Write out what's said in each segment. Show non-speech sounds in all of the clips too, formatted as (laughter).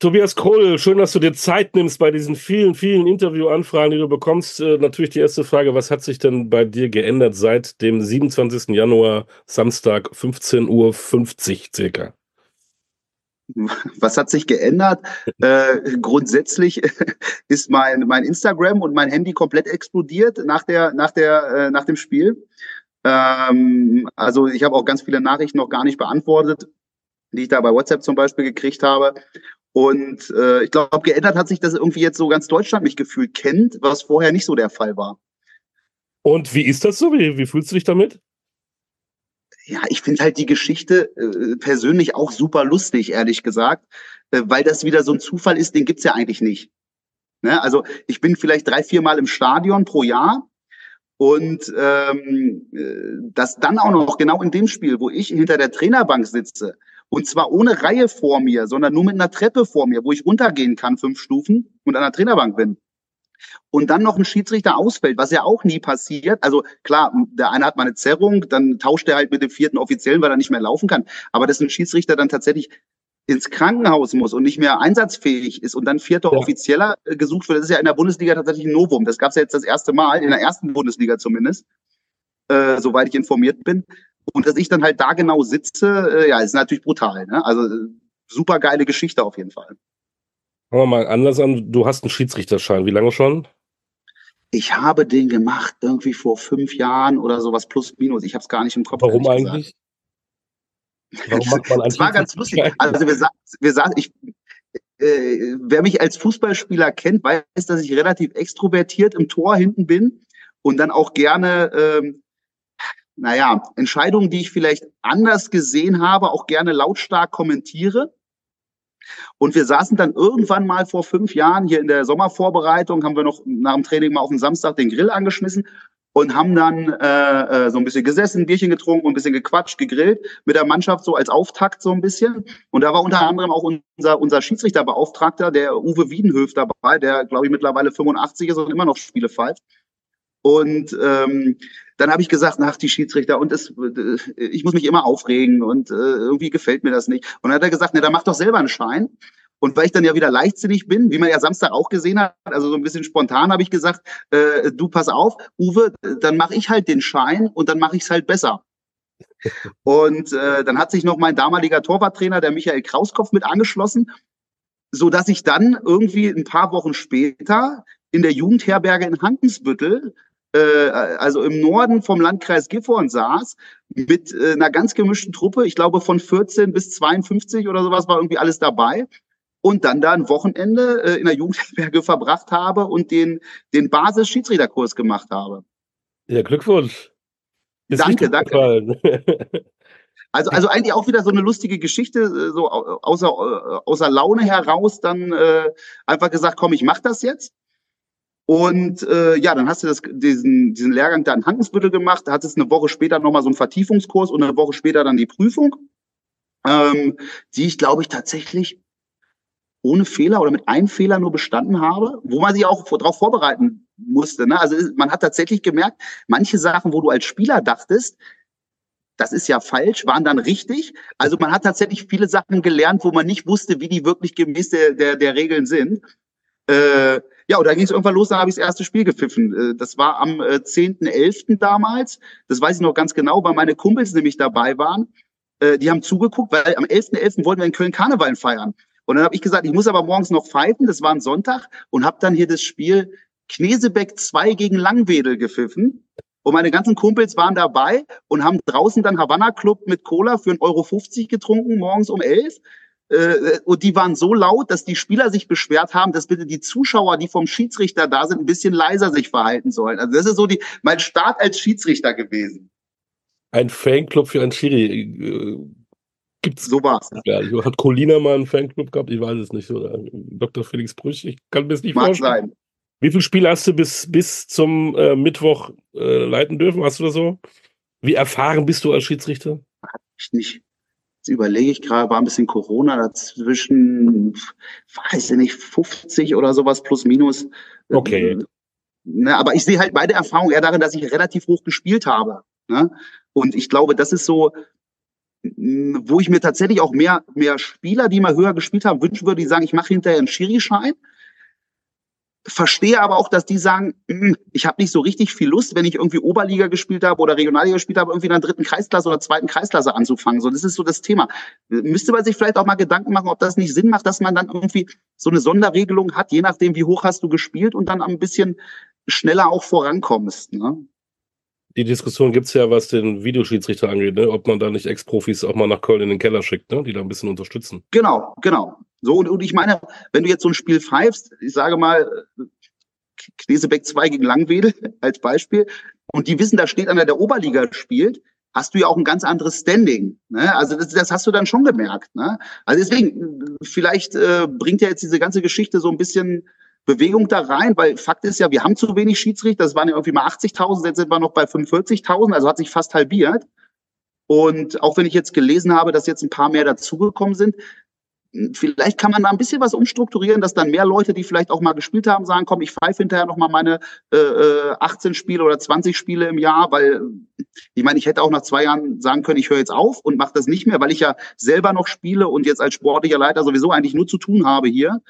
Tobias Kohl, schön, dass du dir Zeit nimmst bei diesen vielen, vielen Interviewanfragen, die du bekommst. Äh, natürlich die erste Frage, was hat sich denn bei dir geändert seit dem 27. Januar, Samstag, 15.50 Uhr circa? Was hat sich geändert? äh, grundsätzlich (laughs) ist mein, mein Instagram und mein Handy komplett explodiert nach, der, nach, der, äh, nach dem Spiel. Ähm, also ich habe auch ganz viele Nachrichten noch gar nicht beantwortet, die ich da bei WhatsApp zum Beispiel gekriegt habe. Und äh, ich glaube, geändert hat sich, dass irgendwie jetzt so ganz Deutschland mich gefühlt kennt, was vorher nicht so der Fall war. Und wie ist das so? Wie, wie fühlst du dich damit? Ja, ich finde halt die Geschichte äh, persönlich auch super lustig, ehrlich gesagt, äh, weil das wieder so ein Zufall ist, den gibt's ja eigentlich nicht. Ne? Also ich bin vielleicht drei, vier Mal im Stadion pro Jahr und ähm, äh, das dann auch noch genau in dem Spiel, wo ich hinter der Trainerbank sitze und zwar ohne Reihe vor mir, sondern nur mit einer Treppe vor mir, wo ich runtergehen kann, fünf Stufen und an der Trainerbank bin. Und dann noch ein Schiedsrichter ausfällt, was ja auch nie passiert. Also klar, der eine hat mal eine Zerrung, dann tauscht er halt mit dem vierten Offiziellen, weil er nicht mehr laufen kann. Aber dass ein Schiedsrichter dann tatsächlich ins Krankenhaus muss und nicht mehr einsatzfähig ist und dann vierter ja. Offizieller äh, gesucht wird, das ist ja in der Bundesliga tatsächlich ein Novum. Das gab es ja jetzt das erste Mal, in der ersten Bundesliga zumindest, äh, soweit ich informiert bin. Und dass ich dann halt da genau sitze, äh, ja, ist natürlich brutal. Ne? Also äh, super geile Geschichte auf jeden Fall. Fangen wir mal anders an. Du hast einen Schiedsrichterschein. Wie lange schon? Ich habe den gemacht irgendwie vor fünf Jahren oder sowas plus minus. Ich habe es gar nicht im Kopf. Warum eigentlich? Warum (laughs) macht man Das war ganz lustig. Also wir sagen, wir sagen ich, äh, wer mich als Fußballspieler kennt, weiß, dass ich relativ extrovertiert im Tor hinten bin und dann auch gerne ähm, naja, Entscheidungen, die ich vielleicht anders gesehen habe, auch gerne lautstark kommentiere. Und wir saßen dann irgendwann mal vor fünf Jahren hier in der Sommervorbereitung, haben wir noch nach dem Training mal auf den Samstag den Grill angeschmissen und haben dann äh, äh, so ein bisschen gesessen, ein Bierchen getrunken und ein bisschen gequatscht, gegrillt mit der Mannschaft so als Auftakt so ein bisschen. Und da war unter anderem auch unser, unser Schiedsrichterbeauftragter, der Uwe Wiedenhöf dabei, der glaube ich mittlerweile 85 ist und immer noch Spiele pfeift. Und ähm, dann habe ich gesagt, nach die Schiedsrichter und es, ich muss mich immer aufregen und äh, irgendwie gefällt mir das nicht. Und dann hat er gesagt, ne, dann mach doch selber einen Schein. Und weil ich dann ja wieder leichtsinnig bin, wie man ja Samstag auch gesehen hat, also so ein bisschen spontan habe ich gesagt, äh, du pass auf, Uwe, dann mache ich halt den Schein und dann mache ich es halt besser. (laughs) Und äh, dann hat sich noch mein damaliger Torwarttrainer, der Michael Krauskopf, mit angeschlossen, so dass ich dann irgendwie ein paar Wochen später in der Jugendherberge in Hankensbüttel äh, also im Norden vom Landkreis Gifhorn saß, mit äh, einer ganz gemischten Truppe, ich glaube von 14 bis 52 oder sowas war irgendwie alles dabei. Und dann da ein Wochenende äh, in der Jugendherberge verbracht habe und den, den Basis-Schiedsrichterkurs gemacht habe. Ja, Glückwunsch. Ist danke, danke. (laughs) Also, also eigentlich auch wieder so eine lustige Geschichte, äh, so außer, äh, außer Laune heraus dann äh, einfach gesagt, komm, ich mach das jetzt. Und äh, ja, dann hast du das, diesen, diesen Lehrgang da in Hankensbüttel gemacht, hattest eine Woche später nochmal so einen Vertiefungskurs und eine Woche später dann die Prüfung, ähm, die ich, glaube ich, tatsächlich ohne Fehler oder mit einem Fehler nur bestanden habe, wo man sich auch darauf vorbereiten musste. Ne? Also man hat tatsächlich gemerkt, manche Sachen, wo du als Spieler dachtest, das ist ja falsch, waren dann richtig. Also man hat tatsächlich viele Sachen gelernt, wo man nicht wusste, wie die wirklich gemäß der, der, der Regeln sind. Äh, ja, und da ging es irgendwann los, dann habe ich das erste Spiel gepfiffen. Äh, das war am äh, 10.11. damals. Das weiß ich noch ganz genau, weil meine Kumpels nämlich dabei waren. Äh, die haben zugeguckt, weil am 11.11. .11. wollten wir in Köln Karneval feiern. Und dann habe ich gesagt, ich muss aber morgens noch pfeifen. Das war ein Sonntag und habe dann hier das Spiel Knesebeck 2 gegen Langwedel gepfiffen. Und meine ganzen Kumpels waren dabei und haben draußen dann Havanna Club mit Cola für 1,50 Euro getrunken, morgens um 11 äh, und die waren so laut, dass die Spieler sich beschwert haben, dass bitte die Zuschauer, die vom Schiedsrichter da sind, ein bisschen leiser sich verhalten sollen. Also das ist so die, mein Start als Schiedsrichter gewesen. Ein Fanclub für ein Schiri. Äh, gibt's so war's. Ja, hat Colina mal einen Fanclub gehabt? Ich weiß es nicht. Oder Dr. Felix Brüch, ich kann mir das nicht Mag vorstellen. Sein. Wie viele Spiele hast du bis, bis zum äh, Mittwoch äh, leiten dürfen? Hast du das so? Wie erfahren bist du als Schiedsrichter? Ich nicht. Jetzt überlege ich gerade, war ein bisschen Corona dazwischen, weiß ich nicht, 50 oder sowas plus minus. Okay. Ne, aber ich sehe halt beide Erfahrungen eher darin, dass ich relativ hoch gespielt habe. Ne? Und ich glaube, das ist so, wo ich mir tatsächlich auch mehr, mehr Spieler, die mal höher gespielt haben, wünschen würde, die sagen, ich mache hinterher einen Schiri-Schein verstehe aber auch, dass die sagen, hm, ich habe nicht so richtig viel Lust, wenn ich irgendwie Oberliga gespielt habe oder Regionalliga gespielt habe, irgendwie in der dritten Kreisklasse oder zweiten Kreisklasse anzufangen. So, das ist so das Thema. Müsste man sich vielleicht auch mal Gedanken machen, ob das nicht Sinn macht, dass man dann irgendwie so eine Sonderregelung hat, je nachdem, wie hoch hast du gespielt und dann ein bisschen schneller auch vorankommst. Ne? Die Diskussion gibt's ja, was den Videoschiedsrichter angeht, ne? ob man da nicht Ex-Profis auch mal nach Köln in den Keller schickt, ne? die da ein bisschen unterstützen. Genau, genau. So, und, und ich meine, wenn du jetzt so ein Spiel pfeifst, ich sage mal, Knesebeck 2 gegen Langwedel (laughs) als Beispiel, und die wissen, da steht einer, der Oberliga spielt, hast du ja auch ein ganz anderes Standing. Ne? Also das, das hast du dann schon gemerkt. Ne? Also deswegen, vielleicht äh, bringt ja jetzt diese ganze Geschichte so ein bisschen Bewegung da rein, weil Fakt ist ja, wir haben zu wenig Schiedsrichter, das waren ja irgendwie mal 80.000, jetzt sind wir noch bei 45.000, also hat sich fast halbiert. Und auch wenn ich jetzt gelesen habe, dass jetzt ein paar mehr dazugekommen sind, vielleicht kann man da ein bisschen was umstrukturieren, dass dann mehr Leute, die vielleicht auch mal gespielt haben, sagen, komm, ich pfeife hinterher noch mal meine äh, 18 äh, Spiele oder 20 Spiele im Jahr, weil ich meine, ich hätte auch nach zwei Jahren sagen können, ich höre jetzt auf und mache das nicht mehr, weil ich ja selber noch spiele und jetzt als sportlicher Leiter sowieso eigentlich nur zu tun habe hier.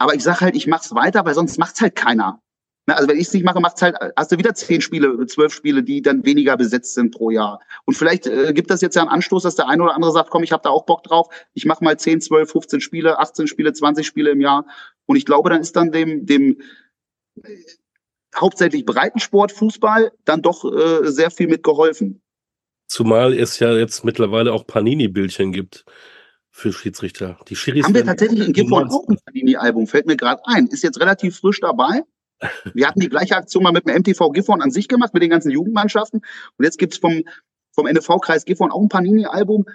Aber ich sage halt, ich mache es weiter, weil sonst macht's halt keiner. Ne, also wenn ich es nicht mache, macht's halt, hast du wieder zehn Spiele, zwölf Spiele, die dann weniger besetzt sind pro Jahr. Und vielleicht äh, gibt das jetzt ja einen Anstoß, dass der eine oder andere sagt, komm, ich habe da auch Bock drauf, ich mache mal zehn, zwölf, 15 Spiele, 18 Spiele, 20 Spiele im Jahr. Und ich glaube, dann ist dann dem, dem äh, hauptsächlich Breitensport, Fußball, dann doch äh, sehr viel mitgeholfen. Zumal es ja jetzt mittlerweile auch Panini-Bildchen gibt für Schiedsrichter. Die Schiris Haben wir tatsächlich in Gifhorn auch ein Panini-Album, fällt mir gerade ein. Ist jetzt relativ frisch dabei. (laughs) Wir hatten die gleiche Aktion mal mit dem MTV Gifhorn an sich gemacht, mit den ganzen Jugendmannschaften. Und jetzt gibt's vom, vom NFV-Kreis Gifhorn auch ein Panini-Album,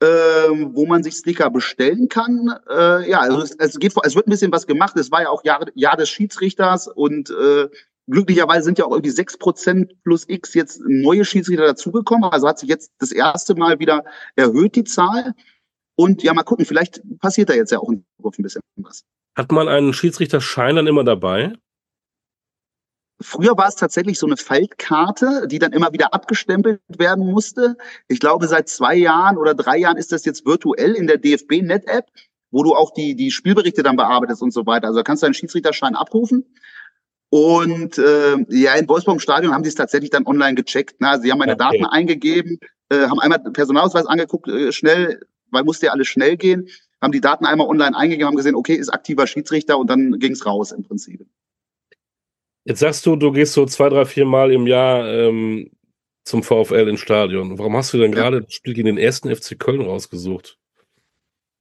äh, wo man sich Sticker bestellen kann. Äh, ja, also es, es, geht, es wird ein bisschen was gemacht. Es war ja auch Jahr, Jahr des Schiedsrichters und äh, glücklicherweise sind ja auch irgendwie sechs Prozent plus X jetzt neue Schiedsrichter dazugekommen. Also hat sich jetzt das erste Mal wieder erhöht, die Zahl. Und ja, mal gucken, vielleicht passiert da jetzt ja auch ein bisschen was. Hat man einen Schiedsrichterschein dann immer dabei? Früher war es tatsächlich so eine Faltkarte, die dann immer wieder abgestempelt werden musste. Ich glaube, seit zwei Jahren oder drei Jahren ist das jetzt virtuell in der DFB-Net-App, wo du auch die, die Spielberichte dann bearbeitest und so weiter. Also da kannst du deinen Schiedsrichterschein abrufen. Und äh, ja, in Wolfsburg im Stadion haben sie es tatsächlich dann online gecheckt. Also sie haben meine okay. Daten eingegeben, äh, haben einmal Personalausweis angeguckt, äh, schnell, weil musste ja alles schnell gehen, haben die Daten einmal online eingegeben, haben gesehen, okay, ist aktiver Schiedsrichter und dann ging's raus im Prinzip. Jetzt sagst du, du gehst so zwei, drei, vier Mal im Jahr ähm, zum VfL ins Stadion. Warum hast du denn ja. gerade das Spiel gegen den ersten FC Köln rausgesucht?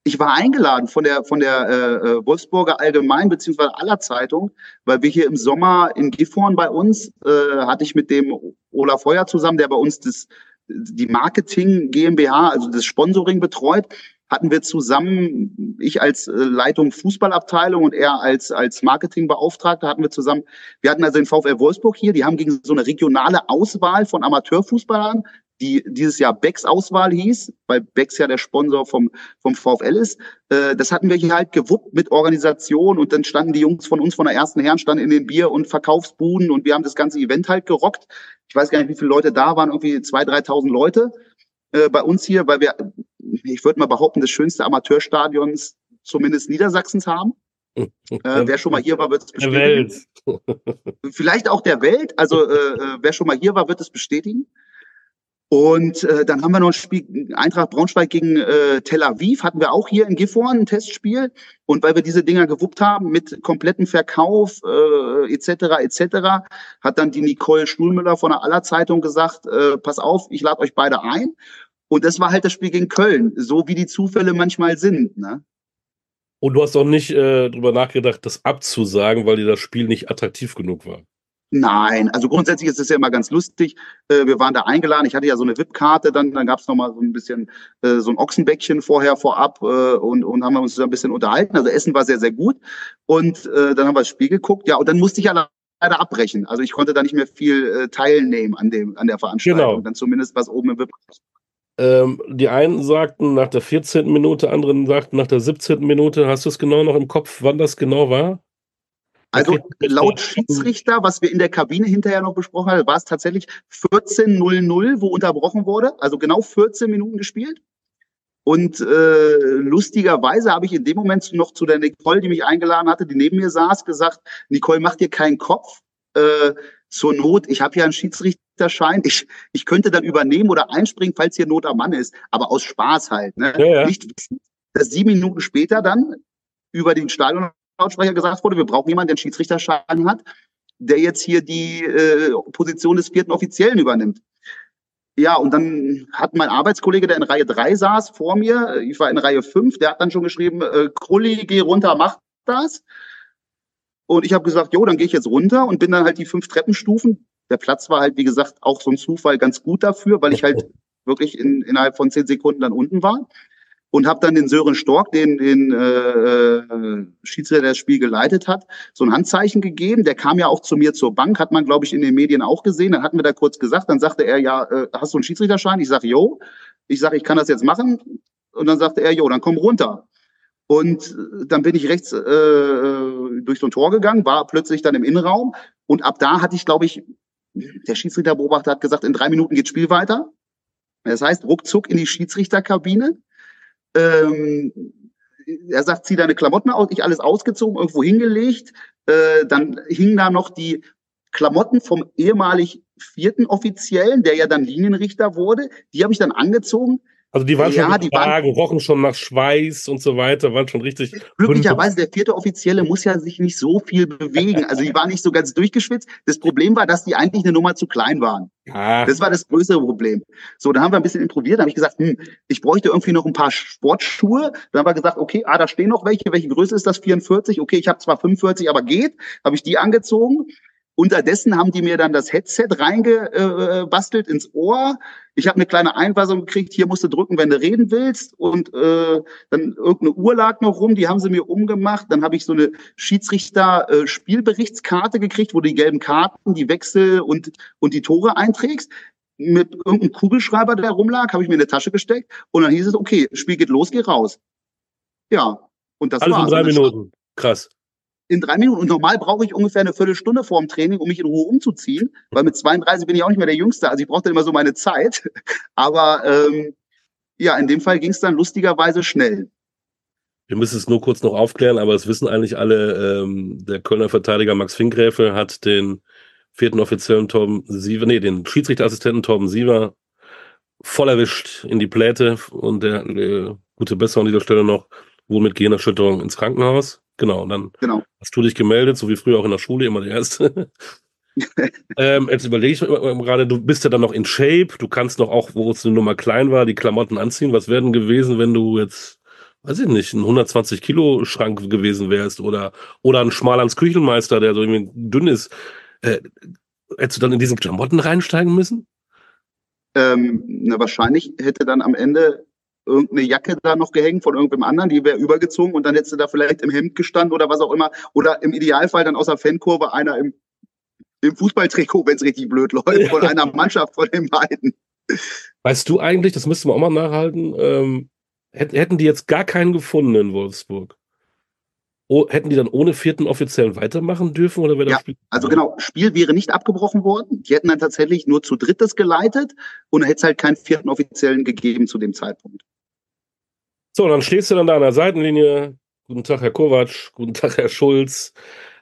Ich war eingeladen von der von der äh, äh, Wolfsburger Allgemein beziehungsweise aller Zeitung, weil wir hier im Sommer in Gifhorn bei uns äh, hatte ich mit dem Olaf Feuer zusammen, der bei uns das die Marketing GmbH, also das Sponsoring betreut, hatten wir zusammen, ich als äh, Leitung Fußballabteilung und er als, als Marketingbeauftragter hatten wir zusammen, wir hatten also den VfL Wolfsburg hier, die haben gegen so eine regionale Auswahl von Amateurfußballern, die dieses Jahr Becks Auswahl hieß, weil Becks ja der Sponsor vom, vom VfL ist. Äh, das hatten wir hier halt gewuppt mit Organisation und dann standen die Jungs von uns von der ersten Herren, standen in den Bier- und Verkaufsbuden und wir haben das ganze Event halt gerockt. Ich weiß gar nicht, wie viele Leute da waren, irgendwie zwei, dreitausend Leute äh, bei uns hier, weil wir ich würde mal behaupten, des schönste Amateurstadions zumindest Niedersachsens haben. (laughs) äh, wer schon mal hier war, wird es bestätigen. Der Welt. Vielleicht auch der Welt. Also äh, äh, wer schon mal hier war, wird es bestätigen. Und äh, dann haben wir noch ein Spiel, Eintracht Braunschweig gegen äh, Tel Aviv, hatten wir auch hier in Gifhorn ein Testspiel. Und weil wir diese Dinger gewuppt haben mit kompletten Verkauf äh, etc. etc., hat dann die Nicole Stuhlmüller von der Aller Zeitung gesagt, äh, pass auf, ich lade euch beide ein. Und das war halt das Spiel gegen Köln, so wie die Zufälle manchmal sind. Ne? Und du hast auch nicht äh, drüber nachgedacht, das abzusagen, weil dir das Spiel nicht attraktiv genug war. Nein, also grundsätzlich ist es ja immer ganz lustig. Äh, wir waren da eingeladen. Ich hatte ja so eine VIP-Karte, dann, dann gab es noch mal so ein bisschen äh, so ein Ochsenbäckchen vorher vorab äh, und, und haben wir uns da ein bisschen unterhalten. Also Essen war sehr, sehr gut. Und dann haben wir das Spiel geguckt. Ja, und dann musste ich ja leider abbrechen. Also ich konnte da nicht mehr viel teilnehmen an dem an der Veranstaltung. Genau. Dann zumindest was oben im VIP. Ähm, die einen sagten nach der 14. Minute, anderen sagten nach der 17. Minute. Hast du es genau noch im Kopf, wann das genau war? Also laut Schiedsrichter, was wir in der Kabine hinterher noch besprochen haben, war es tatsächlich 14.00, wo unterbrochen wurde. Also genau 14 Minuten gespielt. Und äh, lustigerweise habe ich in dem Moment noch zu der Nicole, die mich eingeladen hatte, die neben mir saß, gesagt, Nicole, mach dir keinen Kopf. Äh, zur Not, ich habe ja einen Schiedsrichterschein, ich, ich könnte dann übernehmen oder einspringen, falls hier Not am Mann ist, aber aus Spaß halt. Ne? Ja, ja. Nicht wissen, dass sieben Minuten später dann über den Stadionlautsprecher gesagt wurde, wir brauchen jemanden, der einen Schiedsrichterschein hat, der jetzt hier die äh, Position des vierten Offiziellen übernimmt. Ja, und dann hat mein Arbeitskollege, der in Reihe 3 saß, vor mir, ich war in Reihe 5, der hat dann schon geschrieben, äh, Krulli, geh runter, mach das. Und ich habe gesagt, jo, dann gehe ich jetzt runter und bin dann halt die fünf Treppenstufen. Der Platz war halt, wie gesagt, auch so ein Zufall ganz gut dafür, weil ich halt (laughs) wirklich in, innerhalb von zehn Sekunden dann unten war und habe dann den Sören Stork, den, den äh, äh, Schiedsrichter, der das Spiel geleitet hat, so ein Handzeichen gegeben. Der kam ja auch zu mir zur Bank, hat man, glaube ich, in den Medien auch gesehen. Dann hatten wir da kurz gesagt, dann sagte er, ja, äh, hast du einen Schiedsrichterschein? Ich sage, jo. Ich sage, ich kann das jetzt machen. Und dann sagte er, jo, dann komm runter. Und dann bin ich rechts äh, durch so ein Tor gegangen, war plötzlich dann im Innenraum. Und ab da hatte ich, glaube ich, der Schiedsrichterbeobachter hat gesagt, in drei Minuten geht Spiel weiter. Das heißt, ruckzuck in die Schiedsrichterkabine ähm, er sagt, zieh deine Klamotten aus, ich alles ausgezogen, irgendwo hingelegt. Äh, dann hingen da noch die Klamotten vom ehemalig vierten Offiziellen, der ja dann Linienrichter wurde. Die habe ich dann angezogen. Also die waren ja, schon die waren, rochen schon nach Schweiß und so weiter, waren schon richtig. Glücklicherweise, der vierte Offizielle muss ja sich nicht so viel bewegen. Also die waren nicht so ganz durchgeschwitzt. Das Problem war, dass die eigentlich eine Nummer zu klein waren. Ja. Das war das größere Problem. So, da haben wir ein bisschen improviert. Da habe ich gesagt, hm, ich bräuchte irgendwie noch ein paar Sportschuhe. Dann haben wir gesagt, okay, ah, da stehen noch welche. Welche Größe ist das? 44. Okay, ich habe zwar 45, aber geht. Habe ich die angezogen. Unterdessen haben die mir dann das Headset reingebastelt ins Ohr. Ich habe eine kleine Einweisung gekriegt, hier musst du drücken, wenn du reden willst. Und äh, dann irgendeine Uhr lag noch rum, die haben sie mir umgemacht. Dann habe ich so eine Schiedsrichter-Spielberichtskarte gekriegt, wo du die gelben Karten, die Wechsel und, und die Tore einträgst. Mit irgendeinem Kugelschreiber, der rumlag, habe ich mir in eine Tasche gesteckt. Und dann hieß es, okay, Spiel geht los, geh raus. Ja, und das Alles war's. in drei Minuten. Krass in drei Minuten. Und normal brauche ich ungefähr eine Viertelstunde vor dem Training, um mich in Ruhe umzuziehen, weil mit 32 bin ich auch nicht mehr der Jüngste. Also ich brauchte immer so meine Zeit. (laughs) Aber ähm, ja, in dem Fall ging es dann lustigerweise schnell. Wir müssen es nur kurz noch aufklären, aber es wissen eigentlich alle, ähm, der Kölner Verteidiger Max Finkgräfe hat den vierten Offiziellen Torben Siever, nee, den Schiedsrichterassistenten Torben Siever voll erwischt in die Pläte und der äh, gute Besserung an dieser Stelle noch, wohl mit Gehirnerschütterung ins Krankenhaus. Genau, und dann genau. hast du dich gemeldet, so wie früher auch in der Schule, immer der Erste. (laughs) ähm, jetzt überlege ich gerade, du bist ja dann noch in Shape, du kannst noch auch, wo es eine Nummer klein war, die Klamotten anziehen. Was wäre denn gewesen, wenn du jetzt, weiß ich nicht, ein 120 Kilo Schrank gewesen wärst oder, oder ein Schmalans Küchenmeister, der so irgendwie dünn ist. Äh, hättest du dann in diesen Klamotten reinsteigen müssen? Ähm, na, wahrscheinlich hätte dann am Ende irgendeine Jacke da noch gehängt von irgendwem anderen, die wäre übergezogen und dann hättest du da vielleicht im Hemd gestanden oder was auch immer. Oder im Idealfall dann aus der Fankurve einer im, im Fußballtrikot, wenn es richtig blöd läuft, von (laughs) einer Mannschaft von den beiden. Weißt du eigentlich, das müssten wir auch mal nachhalten, ähm, hätten die jetzt gar keinen gefunden in Wolfsburg? Oh, hätten die dann ohne vierten Offiziellen weitermachen dürfen oder wäre das ja, Spiel? Also genau, Spiel wäre nicht abgebrochen worden. Die hätten dann tatsächlich nur zu drittes geleitet und hätte es halt keinen vierten Offiziellen gegeben zu dem Zeitpunkt. So, dann stehst du dann da an der Seitenlinie. Guten Tag, Herr Kovac. Guten Tag, Herr Schulz.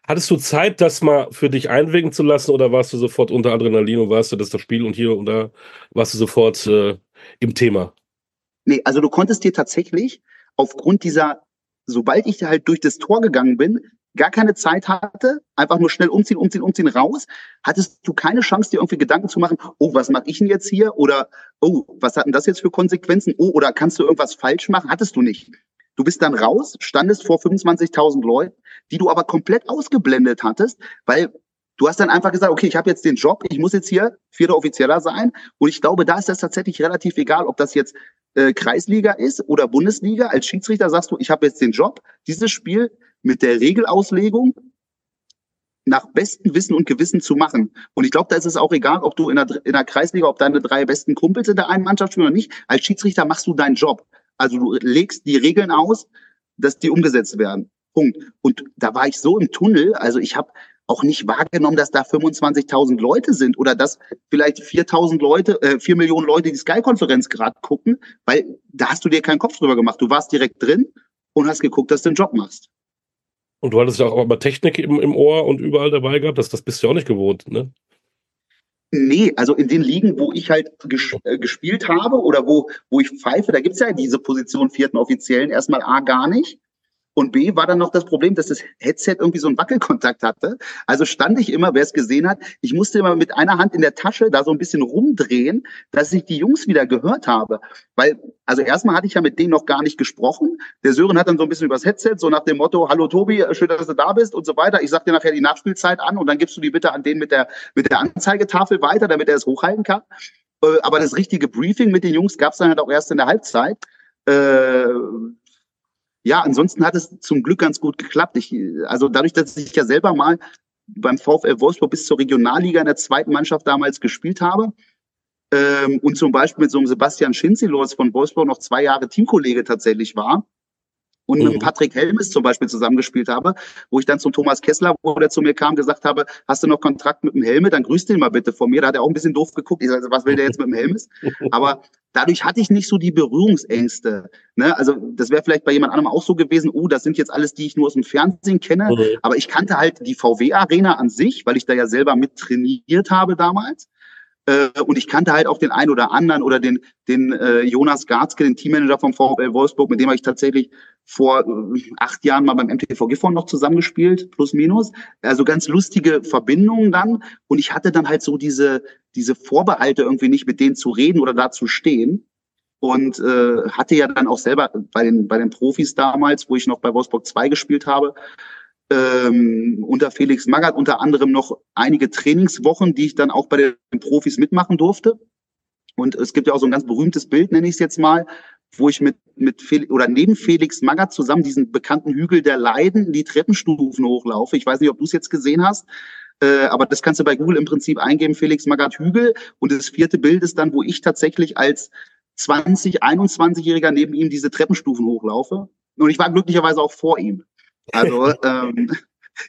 Hattest du Zeit, das mal für dich einwirken zu lassen oder warst du sofort unter Adrenalin und warst du das das Spiel und hier und da warst du sofort äh, im Thema? Nee, also du konntest dir tatsächlich aufgrund dieser, sobald ich halt durch das Tor gegangen bin, gar keine Zeit hatte, einfach nur schnell umziehen, umziehen, umziehen, raus, hattest du keine Chance, dir irgendwie Gedanken zu machen, oh, was mache ich denn jetzt hier? Oder, oh, was hat denn das jetzt für Konsequenzen? Oh, oder kannst du irgendwas falsch machen? Hattest du nicht. Du bist dann raus, standest vor 25.000 Leuten, die du aber komplett ausgeblendet hattest, weil du hast dann einfach gesagt, okay, ich habe jetzt den Job, ich muss jetzt hier vierter Offizieller sein. Und ich glaube, da ist das tatsächlich relativ egal, ob das jetzt äh, Kreisliga ist oder Bundesliga. Als Schiedsrichter sagst du, ich habe jetzt den Job, dieses Spiel mit der Regelauslegung nach bestem Wissen und Gewissen zu machen. Und ich glaube, da ist es auch egal, ob du in der, in der Kreisliga, ob deine drei besten Kumpels in der einen Mannschaft spielen oder nicht. Als Schiedsrichter machst du deinen Job. Also du legst die Regeln aus, dass die umgesetzt werden. Punkt. Und da war ich so im Tunnel. Also ich habe auch nicht wahrgenommen, dass da 25.000 Leute sind oder dass vielleicht 4.000 Leute, äh, 4 Millionen Leute die Sky-Konferenz gerade gucken, weil da hast du dir keinen Kopf drüber gemacht. Du warst direkt drin und hast geguckt, dass du den Job machst. Und du hattest ja auch immer Technik im, im Ohr und überall dabei gehabt. Das, das bist du ja auch nicht gewohnt, ne? Nee, also in den Ligen, wo ich halt ges äh, gespielt habe oder wo, wo ich pfeife, da gibt's ja diese Position vierten Offiziellen erstmal A gar nicht. Und B war dann noch das Problem, dass das Headset irgendwie so einen Wackelkontakt hatte. Also stand ich immer, wer es gesehen hat, ich musste immer mit einer Hand in der Tasche da so ein bisschen rumdrehen, dass ich die Jungs wieder gehört habe. Weil, also erstmal hatte ich ja mit denen noch gar nicht gesprochen. Der Sören hat dann so ein bisschen übers Headset, so nach dem Motto, hallo Tobi, schön, dass du da bist und so weiter. Ich sag dir nachher die Nachspielzeit an und dann gibst du die bitte an den mit der, mit der Anzeigetafel weiter, damit er es hochhalten kann. Äh, aber das richtige Briefing mit den Jungs gab es dann halt auch erst in der Halbzeit. Äh, ja, ansonsten hat es zum Glück ganz gut geklappt. Ich, also dadurch, dass ich ja selber mal beim VfL Wolfsburg bis zur Regionalliga in der zweiten Mannschaft damals gespielt habe ähm, und zum Beispiel mit so einem Sebastian Schinzilos von Wolfsburg noch zwei Jahre Teamkollege tatsächlich war, und mhm. mit Patrick Helmes zum Beispiel zusammengespielt habe, wo ich dann zum Thomas Kessler, wo der zu mir kam, gesagt habe, hast du noch Kontakt mit dem Helme, dann grüß den mal bitte von mir. Da hat er auch ein bisschen doof geguckt. Ich sage, was will der jetzt mit dem Helmes? (laughs) Aber dadurch hatte ich nicht so die Berührungsängste. Ne? Also das wäre vielleicht bei jemand anderem auch so gewesen, oh, das sind jetzt alles, die ich nur aus dem Fernsehen kenne. Mhm. Aber ich kannte halt die VW-Arena an sich, weil ich da ja selber mit trainiert habe damals. Äh, und ich kannte halt auch den einen oder anderen oder den, den äh, Jonas Garzke, den Teammanager vom VfL Wolfsburg, mit dem habe ich tatsächlich vor äh, acht Jahren mal beim MTV Gifhorn noch zusammengespielt, plus minus. Also ganz lustige Verbindungen dann. Und ich hatte dann halt so diese, diese Vorbehalte irgendwie nicht mit denen zu reden oder da zu stehen. Und äh, hatte ja dann auch selber bei den, bei den Profis damals, wo ich noch bei Wolfsburg 2 gespielt habe, ähm, unter Felix Magath unter anderem noch einige Trainingswochen, die ich dann auch bei den Profis mitmachen durfte. Und es gibt ja auch so ein ganz berühmtes Bild, nenne ich es jetzt mal, wo ich mit, mit Felix, oder neben Felix Magath zusammen diesen bekannten Hügel der Leiden die Treppenstufen hochlaufe. Ich weiß nicht, ob du es jetzt gesehen hast. Äh, aber das kannst du bei Google im Prinzip eingeben, Felix Magath Hügel. Und das vierte Bild ist dann, wo ich tatsächlich als 20, 21-Jähriger neben ihm diese Treppenstufen hochlaufe. Und ich war glücklicherweise auch vor ihm. Also ähm,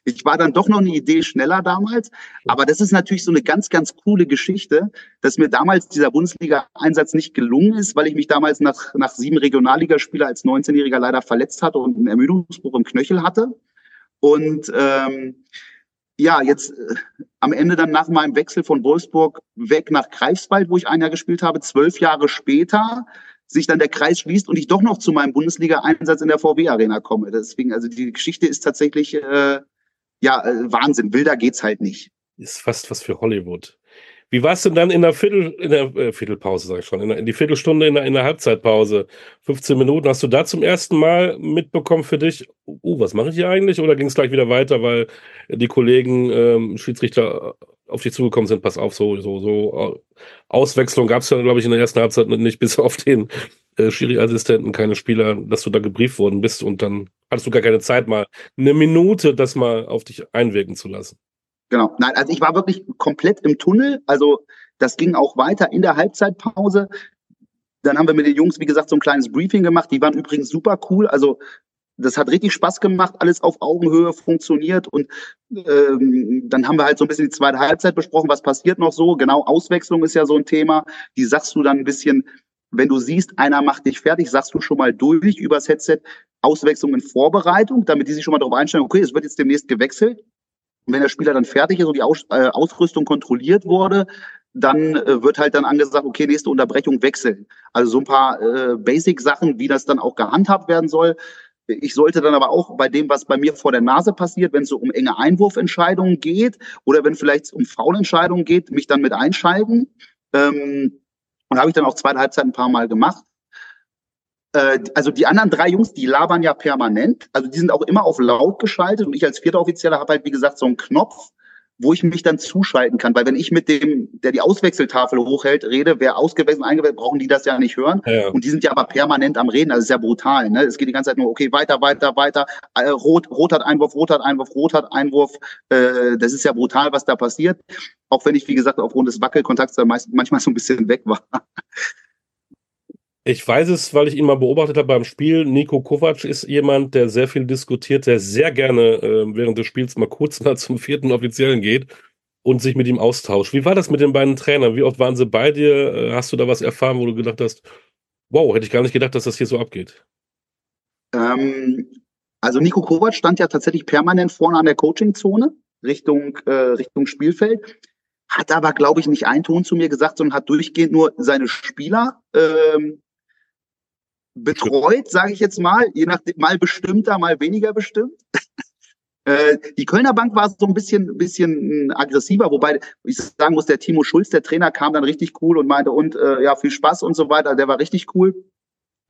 ich war dann doch noch eine Idee schneller damals. Aber das ist natürlich so eine ganz, ganz coole Geschichte, dass mir damals dieser Bundesliga-Einsatz nicht gelungen ist, weil ich mich damals nach, nach sieben Regionalligaspieler als 19-Jähriger leider verletzt hatte und einen Ermüdungsbruch im Knöchel hatte. Und ähm, ja, jetzt äh, am Ende dann nach meinem Wechsel von Wolfsburg weg nach Greifswald, wo ich ein Jahr gespielt habe, zwölf Jahre später sich dann der Kreis schließt und ich doch noch zu meinem Bundesliga-Einsatz in der VW-Arena komme. Deswegen, also die Geschichte ist tatsächlich äh, ja äh, Wahnsinn. Wilder geht's halt nicht. Ist fast was für Hollywood. Wie war es denn dann in der Viertel, in der äh, Viertelpause, sag ich schon, in, der, in die Viertelstunde in der, in der Halbzeitpause, 15 Minuten, hast du da zum ersten Mal mitbekommen für dich, uh, was mache ich hier eigentlich? Oder ging es gleich wieder weiter, weil die Kollegen ähm, Schiedsrichter auf dich zugekommen sind, pass auf, so, so, so. Auswechslung gab es ja, glaube ich, in der ersten Halbzeit nicht, (laughs) bis auf den äh, Schiri-Assistenten, keine Spieler, dass du da gebrieft worden bist und dann hattest du gar keine Zeit mal, eine Minute das mal auf dich einwirken zu lassen. Genau. Nein, also ich war wirklich komplett im Tunnel. Also das ging auch weiter in der Halbzeitpause. Dann haben wir mit den Jungs, wie gesagt, so ein kleines Briefing gemacht. Die waren übrigens super cool. Also das hat richtig Spaß gemacht, alles auf Augenhöhe funktioniert und ähm, dann haben wir halt so ein bisschen die zweite Halbzeit besprochen, was passiert noch so. Genau, Auswechslung ist ja so ein Thema. Die sagst du dann ein bisschen, wenn du siehst, einer macht dich fertig, sagst du schon mal durch übers Headset, Auswechslung in Vorbereitung, damit die sich schon mal darauf einstellen, okay, es wird jetzt demnächst gewechselt. Und wenn der Spieler dann fertig ist und die Aus, äh, Ausrüstung kontrolliert wurde, dann äh, wird halt dann angesagt, okay, nächste Unterbrechung wechseln. Also so ein paar äh, Basic-Sachen, wie das dann auch gehandhabt werden soll. Ich sollte dann aber auch bei dem, was bei mir vor der Nase passiert, wenn es so um enge Einwurfentscheidungen geht oder wenn vielleicht um Foulentscheidungen geht, mich dann mit einschalten. Ähm, und habe ich dann auch zweite Halbzeit ein paar Mal gemacht. Äh, also die anderen drei Jungs, die labern ja permanent. Also die sind auch immer auf laut geschaltet und ich als vierter Offizieller habe halt, wie gesagt, so einen Knopf, wo ich mich dann zuschalten kann. Weil wenn ich mit dem, der die Auswechseltafel hochhält, rede, wer ausgewechselt, eingewechselt, brauchen die das ja nicht hören. Ja. Und die sind ja aber permanent am Reden. Also ist ja brutal. Ne? Es geht die ganze Zeit nur, okay, weiter, weiter, weiter. Äh, rot, rot hat Einwurf, rot hat Einwurf, rot hat Einwurf. Äh, das ist ja brutal, was da passiert. Auch wenn ich, wie gesagt, aufgrund des Wackelkontakts da meist, manchmal so ein bisschen weg war. Ich weiß es, weil ich ihn mal beobachtet habe beim Spiel. Nico Kovac ist jemand, der sehr viel diskutiert, der sehr gerne äh, während des Spiels mal kurz (laughs) mal zum vierten Offiziellen geht und sich mit ihm austauscht. Wie war das mit den beiden Trainern? Wie oft waren sie bei dir? Äh, hast du da was erfahren, wo du gedacht hast, wow, hätte ich gar nicht gedacht, dass das hier so abgeht? Ähm, also Nico Kovac stand ja tatsächlich permanent vorne an der Coachingzone Richtung, äh, Richtung Spielfeld hat aber, glaube ich, nicht einen Ton zu mir gesagt, sondern hat durchgehend nur seine Spieler ähm, betreut, sage ich jetzt mal, je nach mal bestimmter, mal weniger bestimmt. (laughs) Äh, die Kölner Bank war so ein bisschen, bisschen aggressiver, wobei ich sagen muss, der Timo Schulz, der Trainer, kam dann richtig cool und meinte, und äh, ja, viel Spaß und so weiter. Der war richtig cool.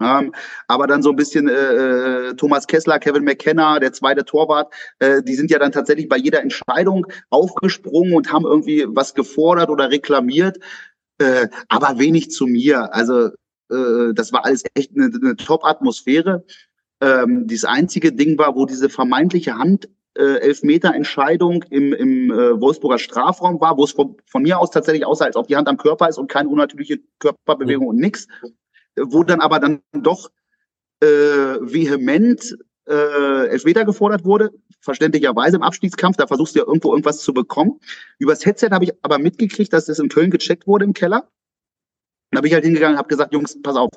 Ähm, aber dann so ein bisschen äh, äh, Thomas Kessler, Kevin McKenna, der zweite Torwart, äh, die sind ja dann tatsächlich bei jeder Entscheidung aufgesprungen und haben irgendwie was gefordert oder reklamiert, äh, aber wenig zu mir. Also äh, das war alles echt eine, eine Top-Atmosphäre. Ähm, das einzige Ding war, wo diese vermeintliche Hand äh, Elfmeter-Entscheidung im, im äh, Wolfsburger Strafraum war, wo es von, von, mir aus tatsächlich aussah, als ob die Hand am Körper ist und keine unnatürliche Körperbewegung und nix, wo dann aber dann doch äh, vehement äh, Elfmeter gefordert wurde, verständlicherweise im Abstiegskampf, da versuchst du ja irgendwo irgendwas zu bekommen. Übers Headset habe ich aber mitgekriegt, dass das in Köln gecheckt wurde im Keller. Dann habe ich halt hingegangen und habe gesagt, Jungs, pass auf,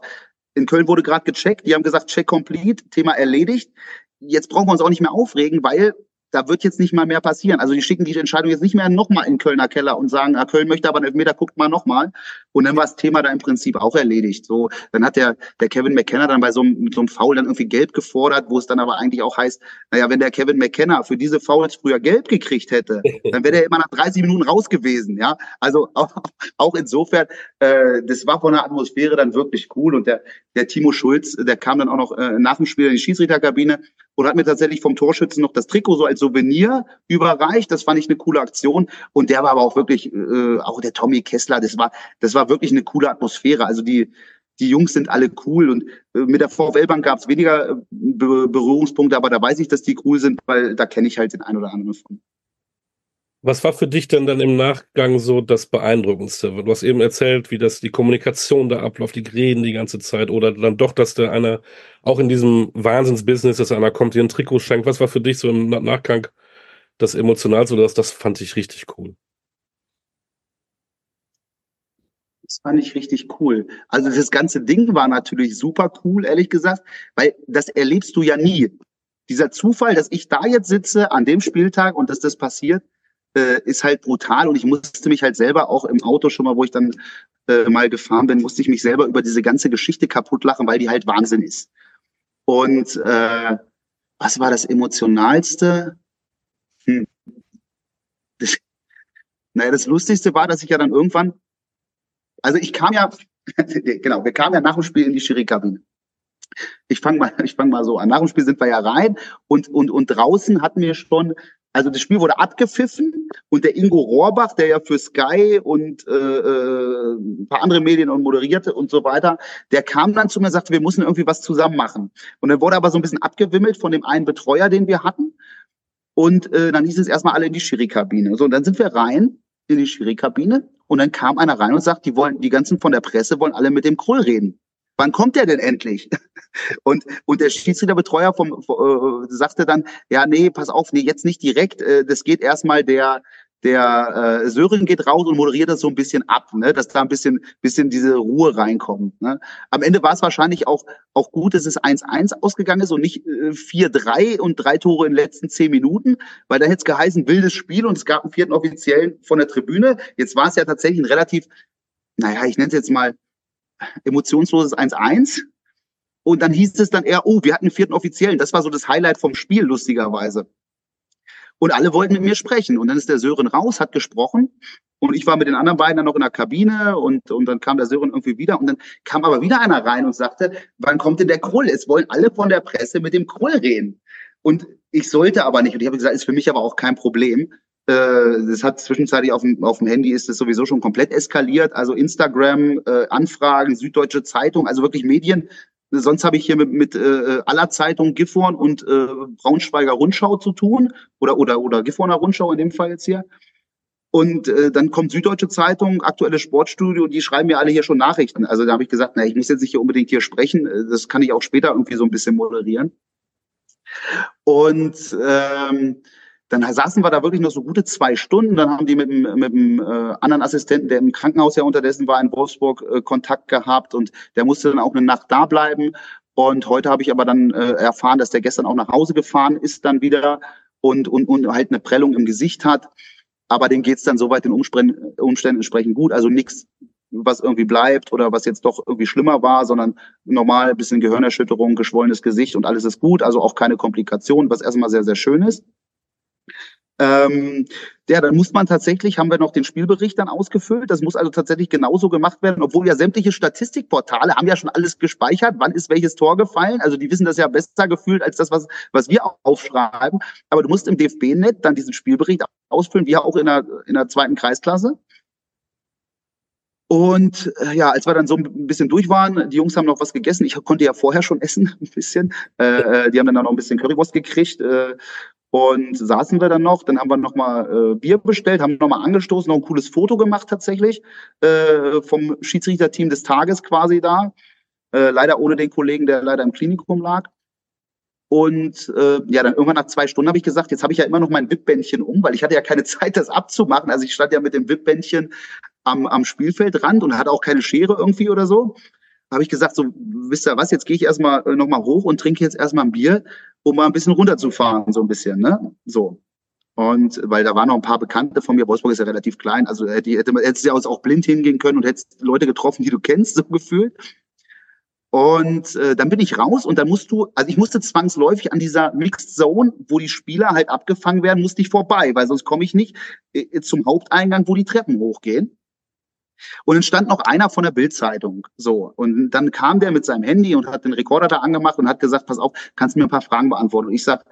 in Köln wurde gerade gecheckt, die haben gesagt, check complete, Thema erledigt. Jetzt brauchen wir uns auch nicht mehr aufregen, weil da wird jetzt nicht mal mehr passieren. Also die schicken die Entscheidung jetzt nicht mehr nochmal in Kölner Keller und sagen, ah, Köln möchte aber einen Elfmeter, guckt mal nochmal. Und dann war das Thema da im Prinzip auch erledigt. So, dann hat der, der Kevin McKenna dann bei so einem, so einem Foul dann irgendwie gelb gefordert, wo es dann aber eigentlich auch heißt, naja, wenn der Kevin McKenna für diese Fouls früher gelb gekriegt hätte, (laughs) dann wäre der immer nach 30 Minuten raus gewesen. Ja, also (laughs) auch, auch insofern, äh, das war von der Atmosphäre dann wirklich cool. Und der, der Timo Schulz, der kam dann auch noch äh, nach dem Spiel in die Schiedsrichterkabine und hat mir tatsächlich vom Torschützen noch das Trikot so als Souvenir überreicht. Das fand ich eine coole Aktion. Und der war aber auch wirklich, äh, auch der Tommy Kessler, das war, das war wirklich eine coole Atmosphäre. Also die, die Jungs sind alle cool und äh, mit der VfL-Bank gab es weniger äh, Be Berührungspunkte, aber da weiß ich, dass die cool sind, weil da kenne ich halt den einen oder anderen von. Was war für dich denn dann im Nachgang so das Beeindruckendste? Du hast eben erzählt, wie das die Kommunikation da abläuft, die reden die ganze Zeit oder dann doch, dass da einer auch in diesem Wahnsinnsbusiness, dass einer kommt, dir ein Trikot schenkt. Was war für dich so im Nachgang das Emotionalste? Das, das fand ich richtig cool. Das fand ich richtig cool. Also das ganze Ding war natürlich super cool, ehrlich gesagt, weil das erlebst du ja nie. Dieser Zufall, dass ich da jetzt sitze an dem Spieltag und dass das passiert, äh, ist halt brutal und ich musste mich halt selber auch im Auto schon mal, wo ich dann äh, mal gefahren bin, musste ich mich selber über diese ganze Geschichte kaputt lachen, weil die halt Wahnsinn ist. Und äh, was war das Emotionalste? Hm. Das, naja, das Lustigste war, dass ich ja dann irgendwann, also ich kam ja, (laughs) genau, wir kamen ja nach dem Spiel in die Schiri-Kabine. Ich fange mal, (laughs) ich fang mal so an. Nach dem Spiel sind wir ja rein und, und, und draußen hatten wir schon also das Spiel wurde abgepfiffen und der Ingo Rohrbach, der ja für Sky und äh, äh, ein paar andere Medien und moderierte und so weiter, der kam dann zu mir und sagte, wir müssen irgendwie was zusammen machen. Und dann wurde aber so ein bisschen abgewimmelt von dem einen Betreuer, den wir hatten. Und äh, dann hieß es erstmal alle in die Schiri-Kabine. So, und dann sind wir rein in die Schiri-Kabine und dann kam einer rein und sagt, die wollen, die ganzen von der Presse wollen alle mit dem Krull reden wann kommt der denn endlich? (laughs) Und, und der Schiedsrichterbetreuer vom, äh, sagte dann, ja, nee, pass auf, nee, jetzt nicht direkt, äh, das geht erstmal der, der äh, Sören geht raus und moderiert das so ein bisschen ab, ne, dass da ein bisschen, bisschen diese Ruhe reinkommt. Ne. Am Ende war es wahrscheinlich auch, auch gut, dass es 1-1 ausgegangen ist und nicht äh, 4-3 und drei Tore in den letzten zehn Minuten, weil da hätte es geheißen, wildes Spiel und es gab einen vierten Offiziellen von der Tribüne. Jetzt war es ja tatsächlich ein relativ, naja, ich nenne es jetzt mal emotionsloses 1-1. Und dann hieß es dann eher, oh, wir hatten einen vierten Offiziellen. Das war so das Highlight vom Spiel, lustigerweise. Und alle wollten mit mir sprechen. Und dann ist der Sören raus, hat gesprochen. Und ich war mit den anderen beiden dann noch in der Kabine und, und dann kam der Sören irgendwie wieder. Und dann kam aber wieder einer rein und sagte, wann kommt denn der Krull? Es wollen alle von der Presse mit dem Krull reden. Und ich sollte aber nicht. Und ich habe gesagt, ist für mich aber auch kein Problem. Äh, das hat zwischenzeitlich auf dem, auf dem Handy ist das sowieso schon komplett eskaliert. Also Instagram, äh, Anfragen, Süddeutsche Zeitung, also wirklich Medien. Sonst habe ich hier mit, mit äh, aller Zeitung Gifhorn und äh, Braunschweiger Rundschau zu tun oder oder oder Gifhorner Rundschau in dem Fall jetzt hier. Und äh, dann kommt Süddeutsche Zeitung, aktuelle Sportstudio, die schreiben mir alle hier schon Nachrichten. Also da habe ich gesagt, na, ich muss jetzt nicht hier unbedingt hier sprechen, äh, das kann ich auch später irgendwie so ein bisschen moderieren. Und ähm, dann saßen wir da wirklich noch so gute zwei Stunden. Dann haben die mit dem, mit dem äh, anderen Assistenten, der im Krankenhaus ja unterdessen war, in Wolfsburg, äh, Kontakt gehabt und der musste dann auch eine Nacht da bleiben. Und heute habe ich aber dann äh, erfahren, dass der gestern auch nach Hause gefahren ist dann wieder und, und, und halt eine Prellung im Gesicht hat aber dem geht's dann soweit den Umständen, Umständen entsprechend gut. Also nichts, was irgendwie bleibt oder was jetzt doch irgendwie schlimmer war, sondern normal ein bisschen Gehirnerschütterung, geschwollenes Gesicht und alles ist gut. Also auch keine Komplikationen, was erstmal sehr, sehr schön ist. Ähm, ja, dann muss man tatsächlich, haben wir noch den Spielbericht dann ausgefüllt. Das muss also tatsächlich genauso gemacht werden, obwohl ja sämtliche Statistikportale haben ja schon alles gespeichert, wann ist welches Tor gefallen. Also die wissen das ja besser gefühlt als das, was, was wir aufschreiben. Aber du musst im DFB-Net dann diesen Spielbericht ausfüllen, wie auch in der, in der zweiten Kreisklasse. Und äh, ja, als wir dann so ein bisschen durch waren, die Jungs haben noch was gegessen. Ich konnte ja vorher schon essen, (laughs) ein bisschen. Äh, äh die haben dann noch ein bisschen Currywurst gekriegt. Äh, und saßen wir dann noch, dann haben wir nochmal äh, Bier bestellt, haben nochmal angestoßen, noch ein cooles Foto gemacht tatsächlich äh, vom Schiedsrichterteam des Tages quasi da. Äh, leider ohne den Kollegen, der leider im Klinikum lag. Und äh, ja, dann irgendwann nach zwei Stunden habe ich gesagt, jetzt habe ich ja immer noch mein Wippbändchen um, weil ich hatte ja keine (laughs) Zeit, das abzumachen. Also ich stand ja mit dem Wippbändchen am, am Spielfeldrand und hatte auch keine Schere irgendwie oder so habe ich gesagt, so, wisst ihr was, jetzt gehe ich erstmal äh, nochmal hoch und trinke jetzt erstmal ein Bier, um mal ein bisschen runterzufahren, so ein bisschen, ne? So. Und weil da waren noch ein paar Bekannte von mir, Wolfsburg ist ja relativ klein, also hätte, hätte hättest ja auch blind hingehen können und hättest Leute getroffen, die du kennst, so gefühlt. Und äh, dann bin ich raus und dann musst du, also ich musste zwangsläufig an dieser Mixed Zone, wo die Spieler halt abgefangen werden, musste ich vorbei, weil sonst komme ich nicht äh, zum Haupteingang, wo die Treppen hochgehen. Und dann stand noch einer von der Bildzeitung. So. Und dann kam der mit seinem Handy und hat den Rekorder da angemacht und hat gesagt, pass auf, kannst du mir ein paar Fragen beantworten? Und ich sag,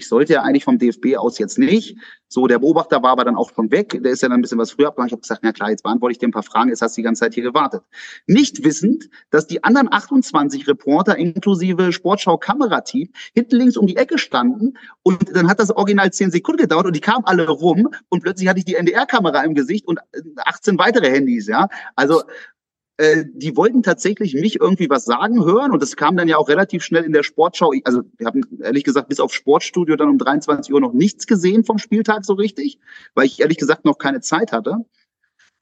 ich sollte ja eigentlich vom DFB aus jetzt nicht. So, der Beobachter war aber dann auch schon weg. Der ist ja dann ein bisschen was früher abgegangen. Ich habe gesagt, na klar, jetzt beantworte ich dir ein paar Fragen. Jetzt hast du die ganze Zeit hier gewartet. Nicht wissend, dass die anderen 28 Reporter inklusive Sportschau-Kamerateam hinten links um die Ecke standen und dann hat das original 10 Sekunden gedauert und die kamen alle rum und plötzlich hatte ich die NDR-Kamera im Gesicht und 18 weitere Handys, ja. Also äh, die wollten tatsächlich mich irgendwie was sagen hören und das kam dann ja auch relativ schnell in der Sportschau. Also wir haben ehrlich gesagt bis auf Sportstudio dann um 23 Uhr noch nichts gesehen vom Spieltag so richtig, weil ich ehrlich gesagt noch keine Zeit hatte.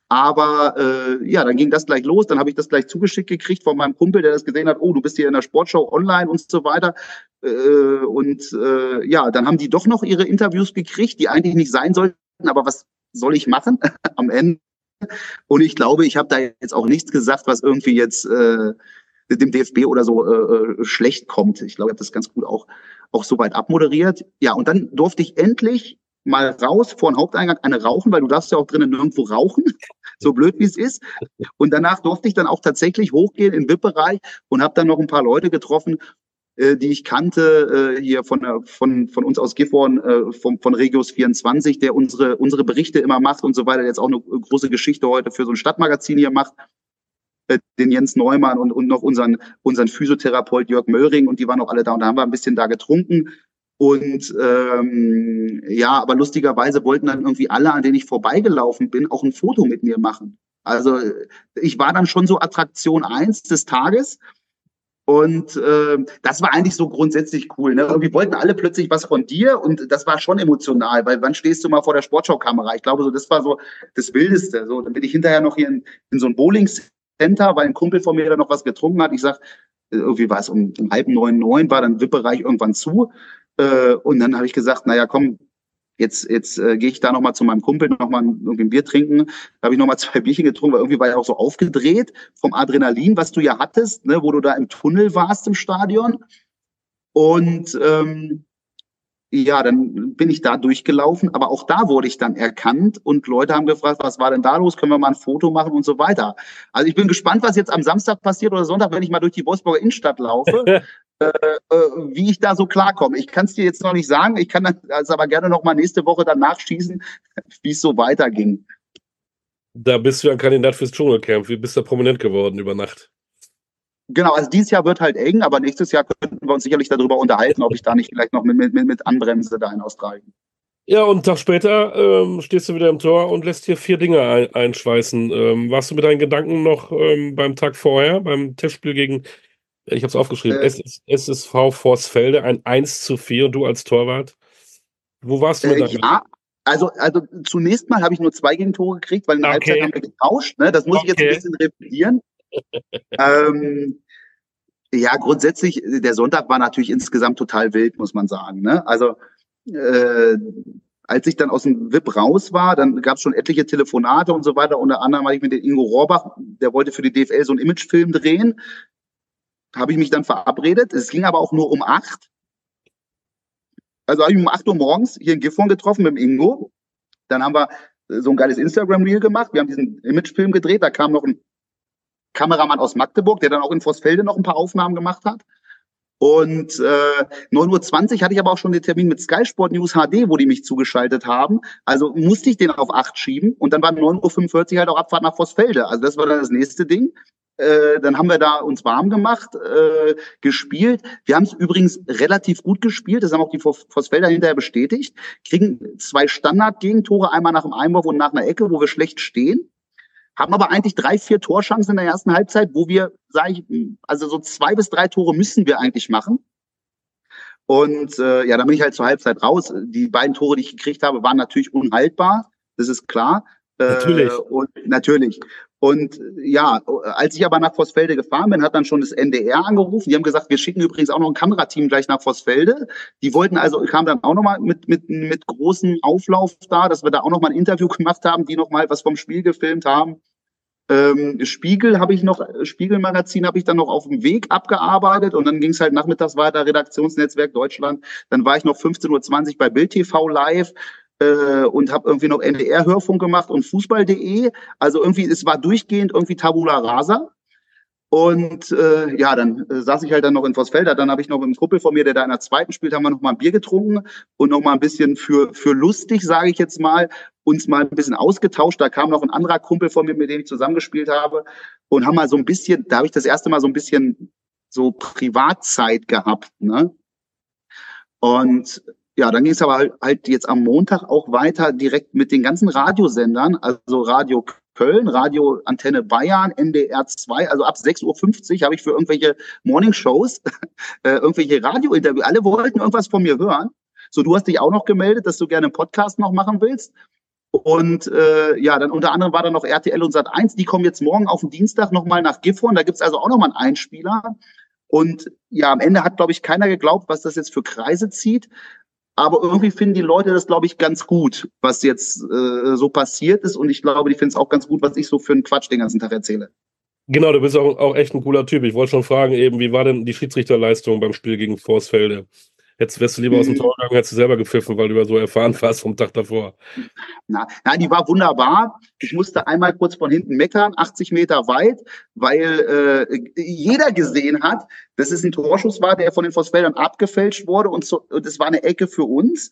Aber äh, ja, dann ging das gleich los. Dann habe ich das gleich zugeschickt gekriegt von meinem Kumpel, der das gesehen hat. Oh, du bist hier in der Sportschau online und so weiter. Äh, und äh, ja, dann haben die doch noch ihre Interviews gekriegt, die eigentlich nicht sein sollten. Aber was soll ich machen (laughs) am Ende? Und ich glaube, ich habe da jetzt auch nichts gesagt, was irgendwie jetzt äh, dem DFB oder so äh, äh, schlecht kommt. Ich glaube, ich habe das ganz gut auch, auch soweit abmoderiert. Ja, und dann durfte ich endlich mal raus vor den Haupteingang eine rauchen, weil du darfst ja auch drinnen nirgendwo rauchen, (laughs) so blöd wie es ist. Und danach durfte ich dann auch tatsächlich hochgehen in VIP-Bereich und habe dann noch ein paar Leute getroffen, äh, die ich kannte, äh, hier von, von, von uns aus Gifhorn, äh, von, von Regios 24, der unsere, unsere Berichte immer macht und so weiter, der jetzt auch eine große Geschichte heute für so ein Stadtmagazin hier macht äh, den Jens Neumann und, und noch unseren, unseren Physiotherapeut Jörg Möhring und die waren auch alle da und da haben wir ein bisschen da getrunken. Und ähm, ja, aber lustigerweise wollten dann irgendwie alle, an denen ich vorbeigelaufen bin, auch ein Foto mit mir machen. Also ich war dann schon so Attraktion eins des Tages und äh, das war eigentlich so grundsätzlich cool. Ne? Irgendwie wollten alle plötzlich was von dir und das war schon emotional, weil wann stehst du mal vor der Sportschau-Kamera? Ich glaube, so das war so das Wildeste. So, dann bin ich hinterher noch hier in, in so ein Bowling-Center, weil ein Kumpel von mir da noch was getrunken hat. Ich sag, irgendwie war es um, um halb neun, neun, war dann VIP-Bereich irgendwann zu. Äh, und dann habe ich gesagt, naja, komm, Jetzt, jetzt äh, gehe ich da nochmal zu meinem Kumpel, nochmal irgendwie ein Bier trinken. Da habe ich nochmal (laughs) zwei Bierchen getrunken, weil irgendwie war er auch so aufgedreht vom Adrenalin, was du ja hattest, ne, wo du da im Tunnel warst im Stadion. Und ähm, ja, dann bin ich da durchgelaufen, aber auch da wurde ich dann erkannt und Leute haben gefragt, was war denn da los? Können wir mal ein Foto machen und so weiter. Also ich bin gespannt, was jetzt am Samstag passiert oder Sonntag, wenn ich mal durch die Wolfsburger Innenstadt laufe. (laughs) Äh, äh, wie ich da so klarkomme. Ich kann es dir jetzt noch nicht sagen. Ich kann das aber gerne noch mal nächste Woche dann nachschießen, (laughs) wie es so weiterging. Da bist du ein Kandidat fürs Dschungelcamp. Wie bist du prominent geworden über Nacht? Genau, also dieses Jahr wird halt eng, aber nächstes Jahr könnten wir uns sicherlich darüber unterhalten, ob ich da nicht vielleicht noch mit, mit, mit anbremse da in Australien. Ja, und einen Tag später ähm, stehst du wieder im Tor und lässt hier vier Dinge ein einschweißen. Ähm, warst du mit deinen Gedanken noch ähm, beim Tag vorher, beim Testspiel gegen, ich habe es aufgeschrieben, äh, SSV Forsfelde, ein 1 zu 4 und du als Torwart? Wo warst du mit äh, deinen Ja, also, also zunächst mal habe ich nur zwei Gegentore gekriegt, weil in der okay. Halbzeit haben wir getauscht. Ne? Das muss okay. ich jetzt ein bisschen revidieren. (laughs) ähm, ja, grundsätzlich, der Sonntag war natürlich insgesamt total wild, muss man sagen. Ne? Also äh, als ich dann aus dem VIP raus war, dann gab es schon etliche Telefonate und so weiter. Unter anderem war ich mit dem Ingo Rohrbach, der wollte für die DFL so einen Imagefilm drehen. Habe ich mich dann verabredet. Es ging aber auch nur um acht. Also habe ich um acht Uhr morgens hier in Gifhorn getroffen mit dem Ingo. Dann haben wir so ein geiles Instagram-Reel gemacht. Wir haben diesen Imagefilm gedreht. Da kam noch ein Kameramann aus Magdeburg, der dann auch in Vossfelde noch ein paar Aufnahmen gemacht hat. Und äh, 9.20 Uhr hatte ich aber auch schon den Termin mit Sky Sport News HD, wo die mich zugeschaltet haben. Also musste ich den auf 8 schieben und dann war 9.45 Uhr halt auch Abfahrt nach Vossfelde. Also das war dann das nächste Ding. Äh, dann haben wir da uns warm gemacht, äh, gespielt. Wir haben es übrigens relativ gut gespielt. Das haben auch die Vossfelder hinterher bestätigt. Kriegen zwei Standard-Gegentore, einmal nach dem Einwurf und nach einer Ecke, wo wir schlecht stehen haben aber eigentlich drei, vier Torchancen in der ersten Halbzeit, wo wir, sage ich, also so zwei bis drei Tore müssen wir eigentlich machen. Und äh, ja, dann bin ich halt zur Halbzeit raus. Die beiden Tore, die ich gekriegt habe, waren natürlich unhaltbar. Das ist klar. Äh, natürlich. Äh, und natürlich. Und ja, als ich aber nach Vossfelde gefahren bin, hat dann schon das NDR angerufen. Die haben gesagt, wir schicken übrigens auch noch ein Kamerateam gleich nach Vossfelde. Die wollten also, kamen dann auch nochmal mit, mit, mit großem Auflauf da, dass wir da auch nochmal ein Interview (laughs) gemacht haben, die nochmal was vom Spiel gefilmt haben. Ähm, Spiegel habe ich noch, Spiegelmagazin habe ich dann noch auf dem Weg abgearbeitet und dann ging es halt nachmittags weiter, Redaktionsnetzwerk Deutschland. Dann war ich noch 15.20 Uhr bei Bild TV live äh, und habe irgendwie noch NDR-Hörfunk gemacht und Fußball.de. Also irgendwie, es war durchgehend irgendwie Tabula Rasa. Und äh, ja, dann äh, saß ich halt dann noch in Vossfelder. Dann habe ich noch mit einem Kumpel von mir, der da in der zweiten spielt, haben wir noch mal ein Bier getrunken und noch mal ein bisschen für für lustig, sage ich jetzt mal, uns mal ein bisschen ausgetauscht. Da kam noch ein anderer Kumpel von mir, mit dem ich zusammengespielt habe und haben mal so ein bisschen, da habe ich das erste Mal so ein bisschen so Privatzeit gehabt, ne? Und ja, dann ging es aber halt, halt jetzt am Montag auch weiter direkt mit den ganzen Radiosendern, also Radio Köln, Radio Antenne Bayern, NDR 2, also ab 6.50 Uhr habe ich für irgendwelche Morningshows, (laughs) äh, irgendwelche Radiointerviews, alle wollten irgendwas von mir hören. So, du hast dich auch noch gemeldet, dass du gerne einen Podcast noch machen willst. Und äh, ja, dann unter anderem war da noch RTL und Sat 1, die kommen jetzt morgen auf den Dienstag nochmal nach Gifhorn. Da gibt's also auch nochmal einen Einspieler. Und ja, am Ende hat, glaube ich, keiner geglaubt, was das jetzt für Kreise zieht. Aber irgendwie finden die Leute das, glaube ich, ganz gut, was jetzt äh, so passiert ist. Und ich glaube, die finden es auch ganz gut, was ich so für einen Quatsch den ganzen Tag erzähle. Genau, du bist auch, auch echt ein cooler Typ. Ich wollte schon fragen, eben, wie war denn die Schiedsrichterleistung beim Spiel gegen Forsfelde? Jetzt wärst du lieber aus dem mhm. Tor gegangen, hättest du selber gepfiffen, weil du ja so erfahren warst vom Tag davor. Na, na, die war wunderbar. Ich musste einmal kurz von hinten meckern, 80 Meter weit, weil äh, jeder gesehen hat, dass es ein Torschuss war, der von den Vossfeldern abgefälscht wurde und, so, und es war eine Ecke für uns.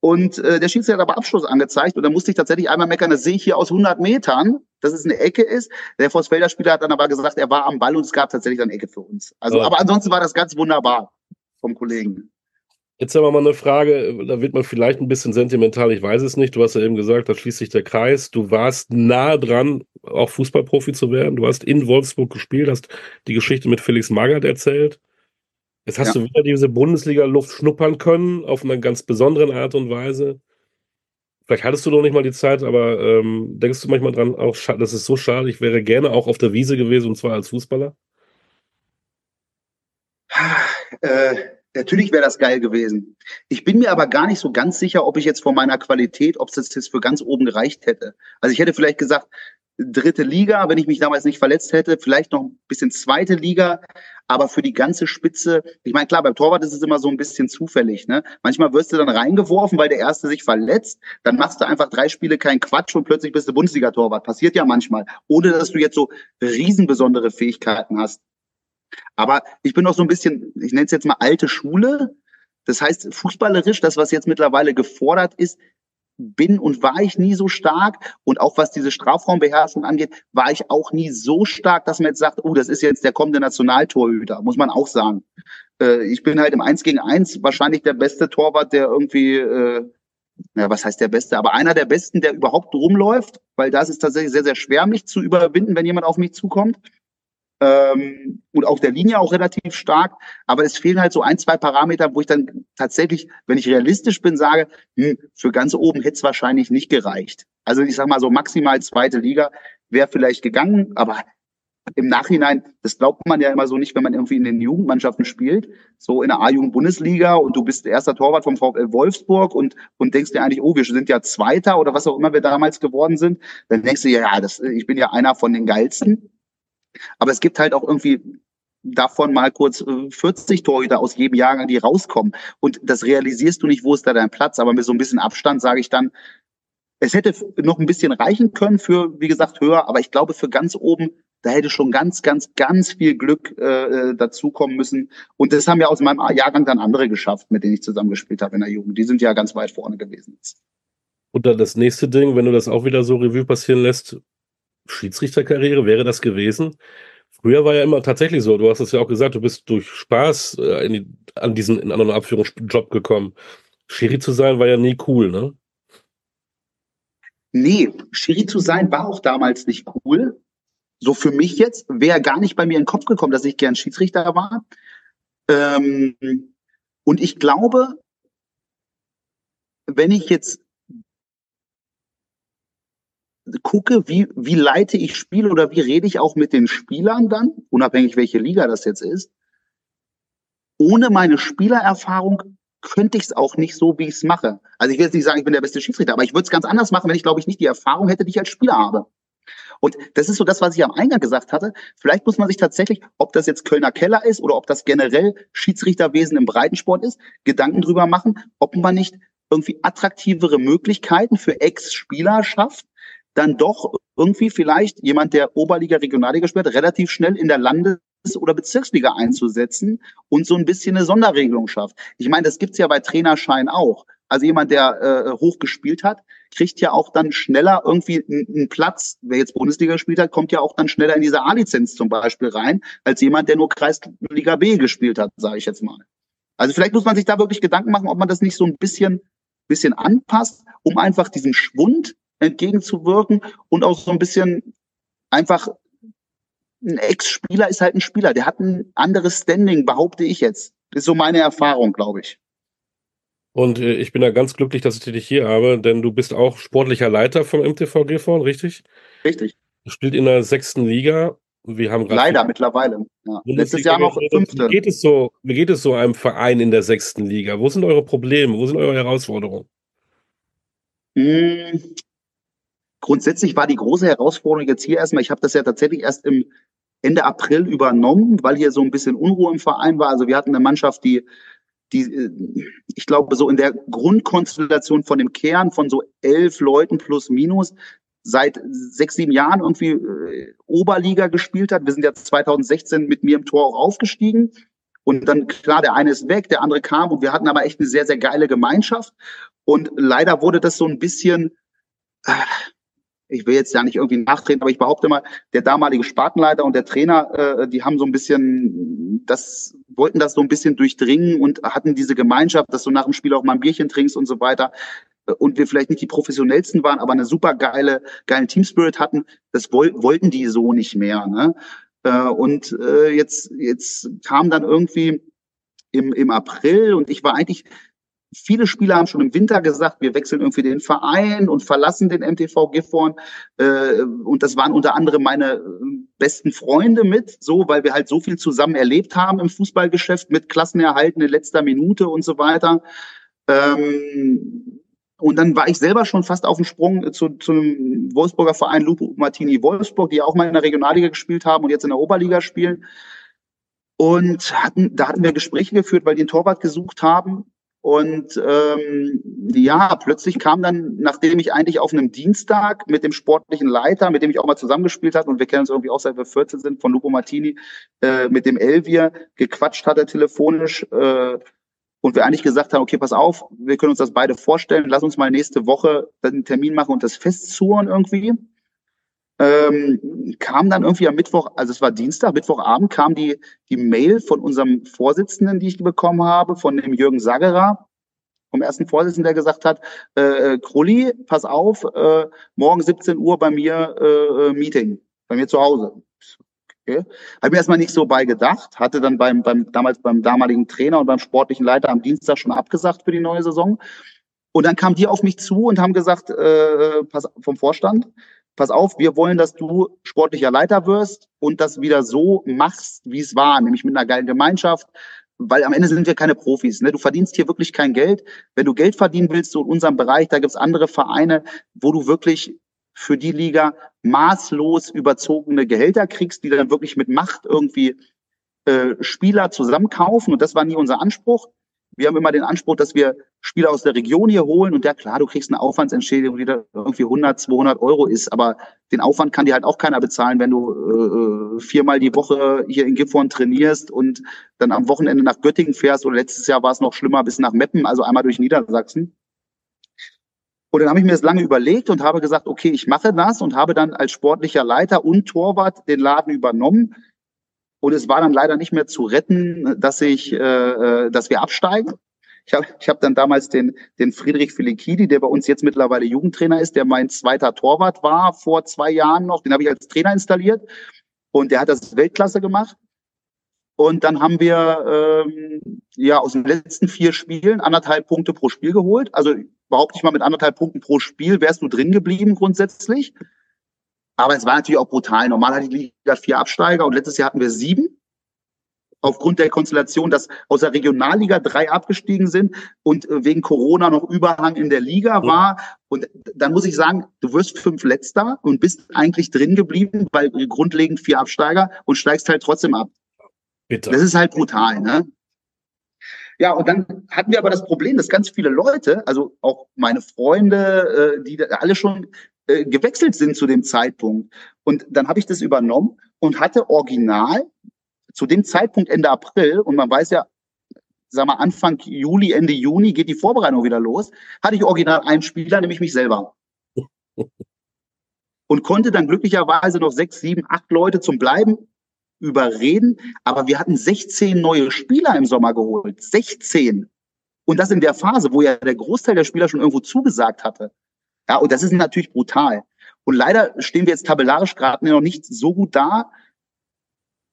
Und äh, der Schiedsrichter hat aber Abschluss angezeigt und da musste ich tatsächlich einmal meckern, das sehe ich hier aus 100 Metern, dass es eine Ecke ist. Der Vossfelder Spieler hat dann aber gesagt, er war am Ball und es gab tatsächlich eine Ecke für uns. Also, ja. aber ansonsten war das ganz wunderbar vom Kollegen. Jetzt haben wir mal eine Frage, da wird man vielleicht ein bisschen sentimental, ich weiß es nicht. Du hast ja eben gesagt, da schließt sich der Kreis. Du warst nah dran, auch Fußballprofi zu werden. Du hast in Wolfsburg gespielt, hast die Geschichte mit Felix Magath erzählt. Jetzt hast ja. du wieder diese Bundesliga-Luft schnuppern können, auf eine ganz besondere Art und Weise. Vielleicht hattest du noch nicht mal die Zeit, aber ähm, denkst du manchmal dran, auch das ist so schade, ich wäre gerne auch auf der Wiese gewesen und zwar als Fußballer? Äh, Natürlich wäre das geil gewesen. Ich bin mir aber gar nicht so ganz sicher, ob ich jetzt von meiner Qualität, ob es das jetzt für ganz oben gereicht hätte. Also ich hätte vielleicht gesagt, dritte Liga, wenn ich mich damals nicht verletzt hätte, vielleicht noch ein bisschen zweite Liga, aber für die ganze Spitze, ich meine, klar, beim Torwart ist es immer so ein bisschen zufällig, ne? Manchmal wirst du dann reingeworfen, weil der Erste sich verletzt, dann machst du einfach drei Spiele keinen Quatsch und plötzlich bist du Bundesliga-Torwart. Passiert ja manchmal, ohne dass du jetzt so riesenbesondere Fähigkeiten hast. Aber ich bin noch so ein bisschen, ich nenne es jetzt mal alte Schule. Das heißt, fußballerisch, das, was jetzt mittlerweile gefordert ist, bin und war ich nie so stark. Und auch was diese Strafraumbeherrschung angeht, war ich auch nie so stark, dass man jetzt sagt, oh, das ist jetzt der kommende Nationaltorhüter, muss man auch sagen. Äh, ich bin halt im Eins gegen Eins wahrscheinlich der beste Torwart, der irgendwie äh, ja, was heißt der Beste, aber einer der Besten, der überhaupt rumläuft, weil das ist tatsächlich sehr, sehr schwer, mich zu überwinden, wenn jemand auf mich zukommt. Ähm, und auf der Linie auch relativ stark. Aber es fehlen halt so ein, zwei Parameter, wo ich dann tatsächlich, wenn ich realistisch bin, sage, hm, für ganz oben hätte es wahrscheinlich nicht gereicht. Also ich sag mal so maximal zweite Liga wäre vielleicht gegangen, aber im Nachhinein, das glaubt man ja immer so nicht, wenn man irgendwie in den Jugendmannschaften spielt, so in der A-Jugend-Bundesliga und du bist erster Torwart vom VfL Wolfsburg und, und denkst dir eigentlich, oh, wir sind ja Zweiter oder was auch immer wir damals geworden sind, dann denkst du ja, ja, das, ich bin ja einer von den Geilsten. Aber es gibt halt auch irgendwie davon mal kurz 40 äh, Torhüter aus jedem Jahrgang, die rauskommen. Und das realisierst du nicht, wo ist da dein Platz. Aber mit so ein bisschen Abstand sage ich dann, es hätte noch ein bisschen reichen können für, wie gesagt, höher. Aber ich glaube, für ganz oben da hätte schon ganz, ganz, ganz viel Glück äh, äh, dazukommen müssen. Und das haben ja aus meinem Jahrgang dann andere geschafft, mit denen ich zusammengespielt habe in der Jugend. Die sind ja ganz weit vorne gewesen. Und dann das nächste Ding, wenn du das auch wieder so Revue passieren lässt, Schiedsrichterkarriere, wäre das gewesen? Früher war ja immer tatsächlich so, du hast es ja auch gesagt, du bist durch Spaß äh, die, an diesen, in anderen Abführungsjob gekommen. Schiri zu sein war ja nie cool, ne? Nee, Schiri zu sein war auch damals nicht cool so für mich jetzt, wäre gar nicht bei mir in den Kopf gekommen, dass ich gern Schiedsrichter war. Ähm, und ich glaube, wenn ich jetzt gucke, wie, wie leite ich Spiele oder wie rede ich auch mit den Spielern dann, unabhängig welche Liga das jetzt ist, ohne meine Spielererfahrung könnte ich es auch nicht so, wie ich es mache. Also ich will jetzt nicht sagen, ich bin der beste Schiedsrichter, aber ich würde es ganz anders machen, wenn ich, glaube ich, nicht die Erfahrung hätte, die ich als Spieler habe. Und das ist so das, was ich am Eingang gesagt hatte. Vielleicht muss man sich tatsächlich, ob das jetzt Kölner Keller ist oder ob das generell Schiedsrichterwesen im Breitensport ist, Gedanken drüber machen, ob man nicht irgendwie attraktivere Möglichkeiten für Ex-Spieler schafft, dann doch irgendwie vielleicht jemand, der Oberliga, Regionalliga spielt, relativ schnell in der Landes- oder Bezirksliga einzusetzen und so ein bisschen eine Sonderregelung schafft. Ich meine, das gibt's ja bei Trainerschein auch. Also jemand, der äh, hoch gespielt hat, kriegt ja auch dann schneller irgendwie einen Platz. Wer jetzt Bundesliga gespielt hat, kommt ja auch dann schneller in diese A-Lizenz zum Beispiel rein, als jemand, der nur Kreisliga B gespielt hat, sage ich jetzt mal. Also vielleicht muss man sich da wirklich Gedanken machen, ob man das nicht so ein bisschen, bisschen anpasst, um einfach diesem Schwund entgegenzuwirken und auch so ein bisschen einfach ein Ex-Spieler ist halt ein Spieler, der hat ein anderes Standing, behaupte ich jetzt. Das ist so meine Erfahrung, glaube ich. Und äh, ich bin da ganz glücklich, dass ich dich hier habe, denn du bist auch sportlicher Leiter vom MTV Gifhorn, richtig? Richtig. Du spielt in der sechsten Liga. Wir haben Leider mittlerweile. Ja. Letztes Jahr noch fünfte. Wie geht, es so, wie geht es so einem Verein in der sechsten Liga? Wo sind eure Probleme? Wo sind eure Herausforderungen? Hm. Grundsätzlich war die große Herausforderung jetzt hier erstmal, ich habe das ja tatsächlich erst im Ende April übernommen, weil hier so ein bisschen Unruhe im Verein war. Also wir hatten eine Mannschaft, die die, äh, ich glaube, so in der Grundkonstellation von dem Kern von so elf Leuten plus minus seit sechs, sieben Jahren irgendwie äh, Oberliga gespielt hat. Wir sind ja 2016 mit mir im Tor auch aufgestiegen. Und dann, klar, der eine ist weg, der andere kam und wir hatten aber echt eine sehr, sehr geile Gemeinschaft. Und leider wurde das so ein bisschen, äh, ich will jetzt ja nicht irgendwie nachtreten, aber ich behaupte mal, der damalige Spartenleiter und der Trainer, äh, die haben so ein bisschen das, wollten das so ein bisschen durchdringen und hatten diese Gemeinschaft, dass du nach dem Spiel auch mal ein Bierchen trinkst und so weiter. Und wir vielleicht nicht die professionellsten waren, aber eine super geile, geilen Teamspirit hatten. Das woll wollten die so nicht mehr. Ne? Äh, und äh, jetzt, jetzt kam dann irgendwie im, im April und ich war eigentlich viele Spieler haben schon im Winter gesagt, wir wechseln irgendwie den Verein und verlassen den MTV Gifhorn. Äh, und das waren unter anderem meine äh, besten Freunde mit, so, weil wir halt so viel zusammen erlebt haben im Fußballgeschäft mit Klassenerhalten in letzter Minute und so weiter. Ähm, und dann war ich selber schon fast auf dem Sprung zu, zu einem Wolfsburger Verein Lupo Martini Wolfsburg, die auch mal in der Regionalliga gespielt haben und jetzt in der Oberliga spielen. Und hatten, da hatten wir Gespräche geführt, weil die einen Torwart gesucht haben. Und ähm, ja, plötzlich kam dann, nachdem ich eigentlich auf einem Dienstag mit dem sportlichen Leiter, mit dem ich auch mal zusammengespielt habe, und wir kennen uns irgendwie auch seit wir 14 sind, von Lupo Martini, äh, mit dem Elvier gequatscht hatte telefonisch äh, und wir eigentlich gesagt haben, okay, pass auf, wir können uns das beide vorstellen, lass uns mal nächste Woche einen Termin machen und das festzurren irgendwie ähm, kam dann irgendwie am Mittwoch, also es war Dienstag, Mittwochabend kam die, die Mail von unserem Vorsitzenden, die ich bekommen habe, von dem Jürgen Sagerer. vom ersten Vorsitzenden, der gesagt hat, äh, Krulli, pass auf, äh, morgen 17 Uhr bei mir äh, äh, Meeting, bei mir zu Hause. Okay. Habe mir erstmal nicht so bei gedacht, hatte dann beim, beim damals beim damaligen Trainer und beim sportlichen Leiter am Dienstag schon abgesagt für die neue Saison. Und dann kamen die auf mich zu und haben gesagt, äh, pass, vom Vorstand, pass auf, wir wollen, dass du sportlicher Leiter wirst und das wieder so machst, wie es war, nämlich mit einer geilen Gemeinschaft, weil am Ende sind wir keine Profis. Ne? Du verdienst hier wirklich kein Geld. Wenn du Geld verdienen willst, so in unserem Bereich, da gibt's andere Vereine, wo du wirklich für die Liga maßlos überzogene Gehälter kriegst, die dann wirklich mit Macht irgendwie äh, Spieler zusammenkaufen. Und das war nie unser Anspruch. Wir haben immer den Anspruch, dass wir Spieler aus der Region hier holen. Und ja klar, du kriegst eine Aufwandsentschädigung, die da irgendwie 100, 200 Euro ist, aber den Aufwand kann dir halt auch keiner bezahlen, wenn du äh, viermal die Woche hier in Gifhorn trainierst und dann am Wochenende nach Göttingen fährst. Oder letztes Jahr war es noch schlimmer bis nach Meppen, also einmal durch Niedersachsen. Und dann habe ich mir das lange überlegt und habe gesagt, okay, ich mache das und habe dann als sportlicher Leiter und Torwart den Laden übernommen und es war dann leider nicht mehr zu retten, dass ich, äh, äh, dass wir absteigen. Ich habe ich hab dann damals den, den Friedrich Filikidi, der bei uns jetzt mittlerweile Jugendtrainer ist, der mein zweiter Torwart war vor zwei Jahren noch, den habe ich als Trainer installiert und der hat das Weltklasse gemacht. Und dann haben wir ähm, ja aus den letzten vier Spielen anderthalb Punkte pro Spiel geholt. Also überhaupt nicht mal mit anderthalb Punkten pro Spiel wärst du drin geblieben grundsätzlich. Aber es war natürlich auch brutal. Normal hat die Liga vier Absteiger und letztes Jahr hatten wir sieben. Aufgrund der Konstellation, dass aus der Regionalliga drei abgestiegen sind und äh, wegen Corona noch Überhang in der Liga war. Und dann muss ich sagen, du wirst fünf Letzter und bist eigentlich drin geblieben, weil grundlegend vier Absteiger und steigst halt trotzdem ab. Bitte. Das ist halt brutal, ne? Ja, und dann hatten wir aber das Problem, dass ganz viele Leute, also auch meine Freunde, äh, die alle schon äh, gewechselt sind zu dem Zeitpunkt. Und dann habe ich das übernommen und hatte original zu dem Zeitpunkt Ende April, und man weiß ja, sag mal, Anfang Juli, Ende Juni geht die Vorbereitung wieder los, hatte ich original einen Spieler, nämlich mich selber. (laughs) Und konnte dann glücklicherweise noch sechs, sieben, acht Leute zum Bleiben überreden. Aber wir hatten 16 neue Spieler im Sommer geholt. 16. Und das in der Phase, wo ja der Großteil der Spieler schon irgendwo zugesagt hatte. Ja, und das ist natürlich brutal. Und leider stehen wir jetzt tabellarisch gerade noch nicht so gut da,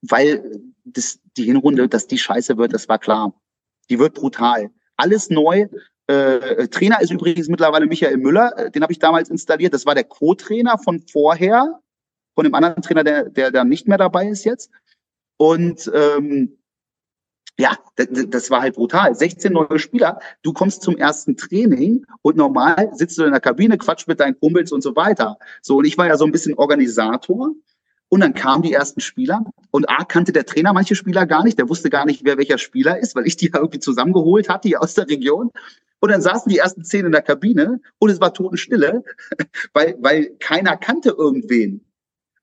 weil das, die Hinrunde, dass die scheiße wird, das war klar. Die wird brutal. Alles neu. Äh, Trainer ist übrigens mittlerweile Michael Müller, äh, den habe ich damals installiert. Das war der Co-Trainer von vorher, von dem anderen Trainer, der, der da nicht mehr dabei ist jetzt. Und ähm, ja, das, war halt brutal. 16 neue Spieler, du kommst zum ersten Training und normal sitzt du in der Kabine, quatscht mit deinen Kumpels und so weiter. So, und ich war ja so ein bisschen Organisator. Und dann kamen die ersten Spieler und A kannte der Trainer manche Spieler gar nicht, der wusste gar nicht, wer welcher Spieler ist, weil ich die ja irgendwie zusammengeholt hatte hier aus der Region. Und dann saßen die ersten zehn in der Kabine und es war Totenstille, (laughs) weil, weil keiner kannte irgendwen.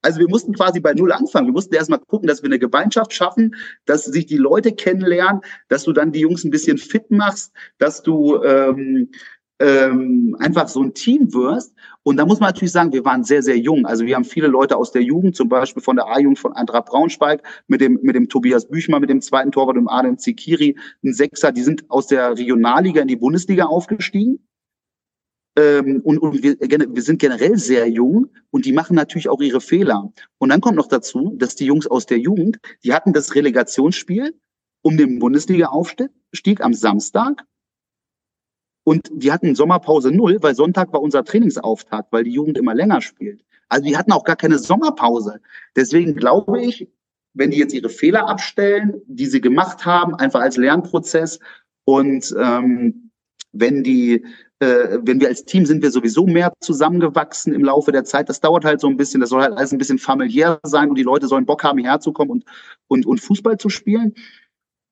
Also wir mussten quasi bei Null anfangen. Wir mussten erstmal gucken, dass wir eine Gemeinschaft schaffen, dass sich die Leute kennenlernen, dass du dann die Jungs ein bisschen fit machst, dass du ähm, ähm, einfach so ein Team wirst. Und da muss man natürlich sagen, wir waren sehr, sehr jung. Also wir haben viele Leute aus der Jugend, zum Beispiel von der A-Jugend von Eintracht Braunschweig, mit dem, mit dem Tobias Büchmann, mit dem zweiten Torwart und Adam Zikiri, ein Sechser, die sind aus der Regionalliga in die Bundesliga aufgestiegen. Ähm, und, und wir, wir sind generell sehr jung und die machen natürlich auch ihre Fehler. Und dann kommt noch dazu, dass die Jungs aus der Jugend, die hatten das Relegationsspiel um den Bundesliga-Aufstieg am Samstag. Und die hatten Sommerpause null, weil Sonntag war unser Trainingsauftakt, weil die Jugend immer länger spielt. Also die hatten auch gar keine Sommerpause. Deswegen glaube ich, wenn die jetzt ihre Fehler abstellen, die sie gemacht haben, einfach als Lernprozess und ähm, wenn die äh, wenn wir als Team sind wir sowieso mehr zusammengewachsen im Laufe der Zeit. Das dauert halt so ein bisschen, das soll halt alles ein bisschen familiär sein und die Leute sollen Bock haben, hierher zu kommen und, und, und Fußball zu spielen.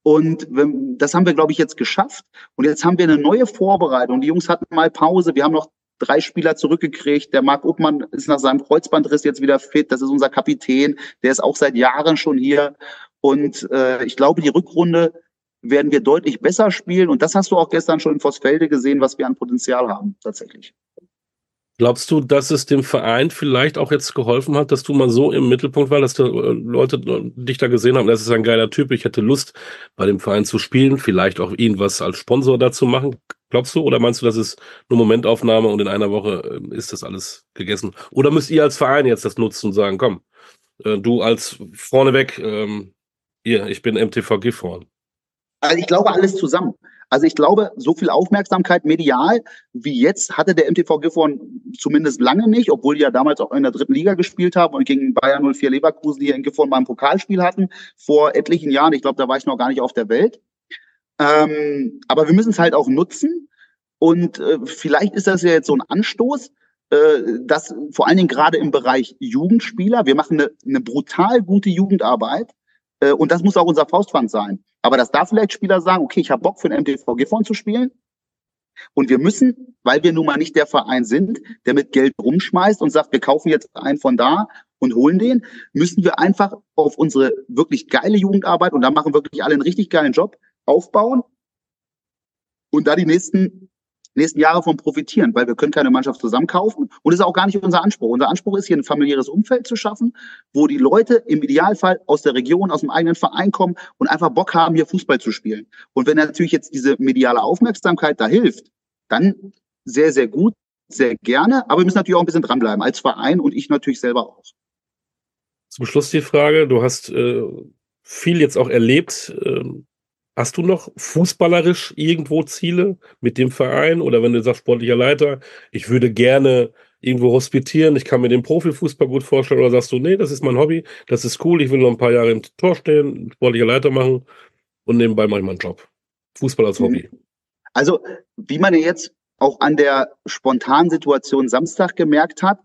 Und wenn, das haben wir, glaube ich, jetzt geschafft. Und jetzt haben wir eine neue Vorbereitung. Die Jungs hatten mal Pause. Wir haben noch drei Spieler zurückgekriegt. Der Marc Uppmann ist nach seinem Kreuzbandriss jetzt wieder fit. Das ist unser Kapitän. Der ist auch seit Jahren schon hier. Und äh, ich glaube, die Rückrunde werden wir deutlich besser spielen. Und das hast du auch gestern schon in Vossfelde gesehen, was wir an Potenzial haben, tatsächlich. Glaubst du, dass es dem Verein vielleicht auch jetzt geholfen hat, dass du mal so im Mittelpunkt war, dass die Leute dich da gesehen haben, das ist ein geiler Typ, ich hätte Lust, bei dem Verein zu spielen, vielleicht auch ihn was als Sponsor dazu machen? Glaubst du? Oder meinst du, das ist nur Momentaufnahme und in einer Woche äh, ist das alles gegessen? Oder müsst ihr als Verein jetzt das nutzen und sagen, komm, äh, du als vorneweg, ähm, hier, ich bin MTV Gifhorn. Also ich glaube alles zusammen. Also ich glaube, so viel Aufmerksamkeit medial wie jetzt hatte der MTV Gifhorn zumindest lange nicht, obwohl die ja damals auch in der dritten Liga gespielt haben und gegen Bayern 04 Leverkusen hier in Gifhorn ein Pokalspiel hatten vor etlichen Jahren. Ich glaube, da war ich noch gar nicht auf der Welt. Ähm, aber wir müssen es halt auch nutzen. Und äh, vielleicht ist das ja jetzt so ein Anstoß, äh, dass vor allen Dingen gerade im Bereich Jugendspieler, wir machen eine, eine brutal gute Jugendarbeit. Äh, und das muss auch unser Faustpfand sein. Aber dass da vielleicht Spieler sagen, okay, ich habe Bock für den MTV Gifhorn zu spielen. Und wir müssen, weil wir nun mal nicht der Verein sind, der mit Geld rumschmeißt und sagt, wir kaufen jetzt einen von da und holen den, müssen wir einfach auf unsere wirklich geile Jugendarbeit, und da machen wirklich alle einen richtig geilen Job, aufbauen und da die nächsten nächsten Jahre von profitieren, weil wir können keine Mannschaft zusammenkaufen und das ist auch gar nicht unser Anspruch. Unser Anspruch ist hier ein familiäres Umfeld zu schaffen, wo die Leute im Idealfall aus der Region, aus dem eigenen Verein kommen und einfach Bock haben, hier Fußball zu spielen. Und wenn natürlich jetzt diese mediale Aufmerksamkeit da hilft, dann sehr, sehr gut, sehr gerne, aber wir müssen natürlich auch ein bisschen dranbleiben, als Verein und ich natürlich selber auch. Zum Schluss die Frage, du hast äh, viel jetzt auch erlebt, äh, Hast du noch fußballerisch irgendwo Ziele mit dem Verein? Oder wenn du sagst, sportlicher Leiter, ich würde gerne irgendwo hospitieren, ich kann mir den Profifußball gut vorstellen, oder sagst du, nee, das ist mein Hobby, das ist cool, ich will noch ein paar Jahre im Tor stehen, sportlicher Leiter machen und nebenbei mache ich meinen Job. Fußball als Hobby. Also, wie man jetzt auch an der spontanen Situation Samstag gemerkt hat,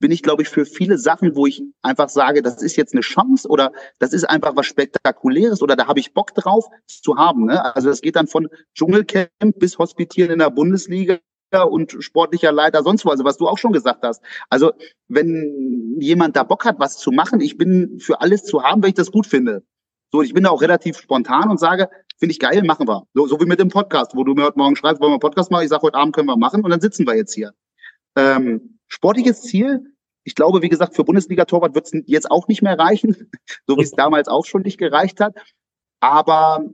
bin ich, glaube ich, für viele Sachen, wo ich einfach sage, das ist jetzt eine Chance oder das ist einfach was Spektakuläres oder da habe ich Bock drauf zu haben. Ne? Also das geht dann von Dschungelcamp bis Hospitieren in der Bundesliga und sportlicher Leiter sonst wo, also was du auch schon gesagt hast. Also wenn jemand da Bock hat, was zu machen, ich bin für alles zu haben, wenn ich das gut finde. So, ich bin da auch relativ spontan und sage, finde ich geil, machen wir. So, so wie mit dem Podcast, wo du mir heute Morgen schreibst, wollen wir einen Podcast machen? Ich sage, heute Abend können wir machen und dann sitzen wir jetzt hier. Ähm, sportliches Ziel, ich glaube, wie gesagt, für Bundesliga-Torwart wird es jetzt auch nicht mehr reichen, (laughs) so wie es (laughs) damals auch schon nicht gereicht hat. Aber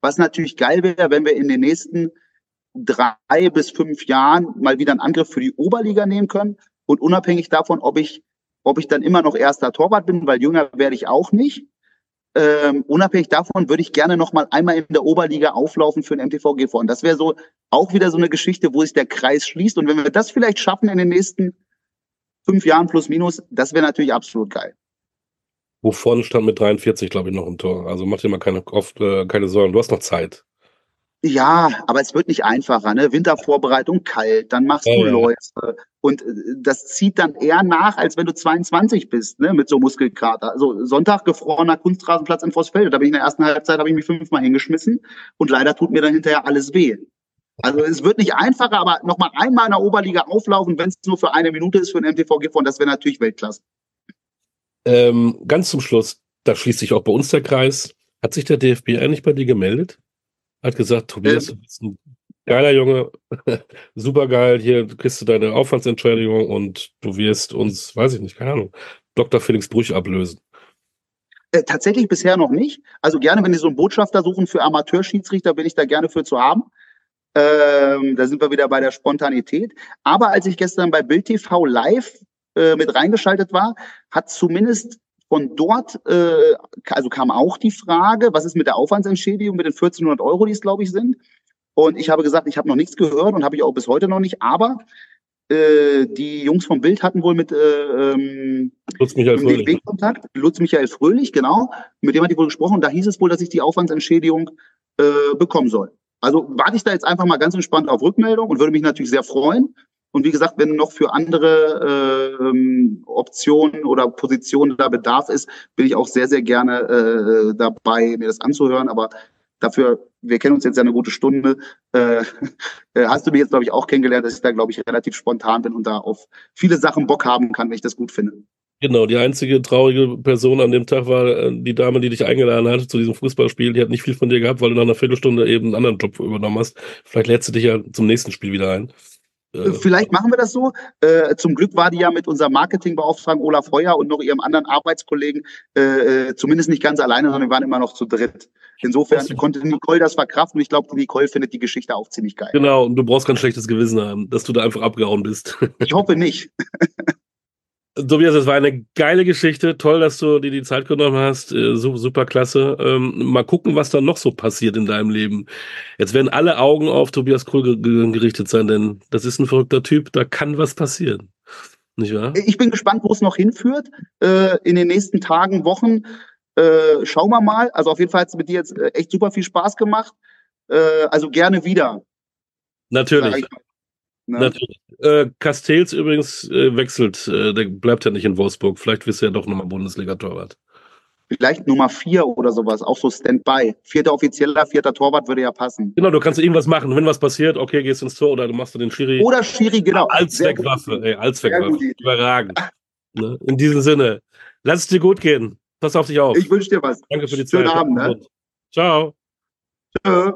was natürlich geil wäre, wenn wir in den nächsten drei bis fünf Jahren mal wieder einen Angriff für die Oberliga nehmen können und unabhängig davon, ob ich, ob ich dann immer noch erster Torwart bin, weil jünger werde ich auch nicht. Ähm, unabhängig davon würde ich gerne noch mal einmal in der Oberliga auflaufen für den MTV GV. Und das wäre so auch wieder so eine Geschichte, wo sich der Kreis schließt. Und wenn wir das vielleicht schaffen in den nächsten fünf Jahren plus minus, das wäre natürlich absolut geil. Wovon stand mit 43, glaube ich, noch im Tor. Also mach dir mal keine, oft, äh, keine Sorgen. Du hast noch Zeit. Ja, aber es wird nicht einfacher. Ne? Wintervorbereitung kalt, dann machst ja, du Läufe. Und äh, das zieht dann eher nach, als wenn du 22 bist, ne? mit so Muskelkater. Also Sonntag gefrorener Kunstrasenplatz in Vossfelde. Da bin ich in der ersten Halbzeit, habe ich mich fünfmal hingeschmissen. Und leider tut mir dann hinterher alles weh. Also es wird nicht einfacher, aber nochmal einmal in der Oberliga auflaufen, wenn es nur für eine Minute ist für den MTV Gifhorn, das wäre natürlich Weltklasse. Ähm, ganz zum Schluss, da schließt sich auch bei uns der Kreis. Hat sich der DFB eigentlich bei dir gemeldet? Hat gesagt, Tobias, ähm, du bist ein geiler Junge, (laughs) super geil, hier kriegst du deine Aufwandsentschädigung und du wirst uns, weiß ich nicht, keine Ahnung, Dr. Felix Brüch ablösen. Äh, tatsächlich bisher noch nicht. Also gerne, wenn Sie so einen Botschafter suchen für Amateurschiedsrichter, bin ich da gerne für zu haben. Ähm, da sind wir wieder bei der Spontanität. Aber als ich gestern bei Bild TV live äh, mit reingeschaltet war, hat zumindest von dort, äh, also kam auch die Frage, was ist mit der Aufwandsentschädigung mit den 1400 Euro, die es glaube ich sind. Und ich habe gesagt, ich habe noch nichts gehört und habe ich auch bis heute noch nicht. Aber äh, die Jungs vom Bild hatten wohl mit äh, ähm, Lutz Michael Fröhlich. Kontakt. Lutz Michael Fröhlich, genau. Mit dem hatte ich wohl gesprochen. Und da hieß es wohl, dass ich die Aufwandsentschädigung äh, bekommen soll. Also warte ich da jetzt einfach mal ganz entspannt auf Rückmeldung und würde mich natürlich sehr freuen. Und wie gesagt, wenn noch für andere äh, Optionen oder Positionen da Bedarf ist, bin ich auch sehr, sehr gerne äh, dabei, mir das anzuhören. Aber dafür, wir kennen uns jetzt ja eine gute Stunde, äh, (laughs) äh hast du mich jetzt, glaube ich, auch kennengelernt, dass ich da, glaube ich, relativ spontan bin und da auf viele Sachen Bock haben kann, wenn ich das gut finde. Genau, die einzige traurige Person an dem Tag war äh, die Dame, die dich eingeladen hat zu diesem Fußballspiel. Die hat nicht viel von dir gehabt, weil du nach einer Viertelstunde eben einen anderen Job übernommen hast. Vielleicht lädst du dich ja zum nächsten Spiel wieder ein. Äh, Vielleicht machen wir das so. Äh, zum Glück war die ja mit unserem Marketingbeauftragten Olaf Heuer und noch ihrem anderen Arbeitskollegen äh, äh zumindest nicht ganz alleine, sondern wir waren immer noch zu dritt. Insofern konnte Nicole das verkraften und ich glaube, Nicole findet die Geschichte auch ziemlich geil. Genau, und du brauchst kein schlechtes Gewissen haben, dass du da einfach abgehauen bist. Ich hoffe nicht. (laughs) Tobias, es war eine geile Geschichte. Toll, dass du dir die Zeit genommen hast. Äh, super klasse. Ähm, mal gucken, was da noch so passiert in deinem Leben. Jetzt werden alle Augen auf Tobias Kohl gerichtet sein, denn das ist ein verrückter Typ. Da kann was passieren. Nicht wahr? Ich bin gespannt, wo es noch hinführt. Äh, in den nächsten Tagen, Wochen. Äh, schauen wir mal. Also auf jeden Fall hat es mit dir jetzt echt super viel Spaß gemacht. also gerne wieder. Natürlich. Ne? Natürlich. Äh, Castells übrigens äh, wechselt, äh, der bleibt ja nicht in Wolfsburg. Vielleicht wirst du ja doch nochmal Bundesliga-Torwart. Vielleicht Nummer vier oder sowas, auch so Standby. Vierter offizieller, vierter Torwart würde ja passen. Genau, du kannst irgendwas machen. Wenn was passiert, okay, gehst ins Tor oder du machst du den Schiri. Oder Schiri, genau. Als Wegwaffe, ey, als Wegwaffe. Überragend. ne? In diesem Sinne, lass es dir gut gehen. Pass auf dich auf. Ich wünsche dir was. Danke für die Schönen Zeit. Schönen Abend. Ne? Ciao. Tschö.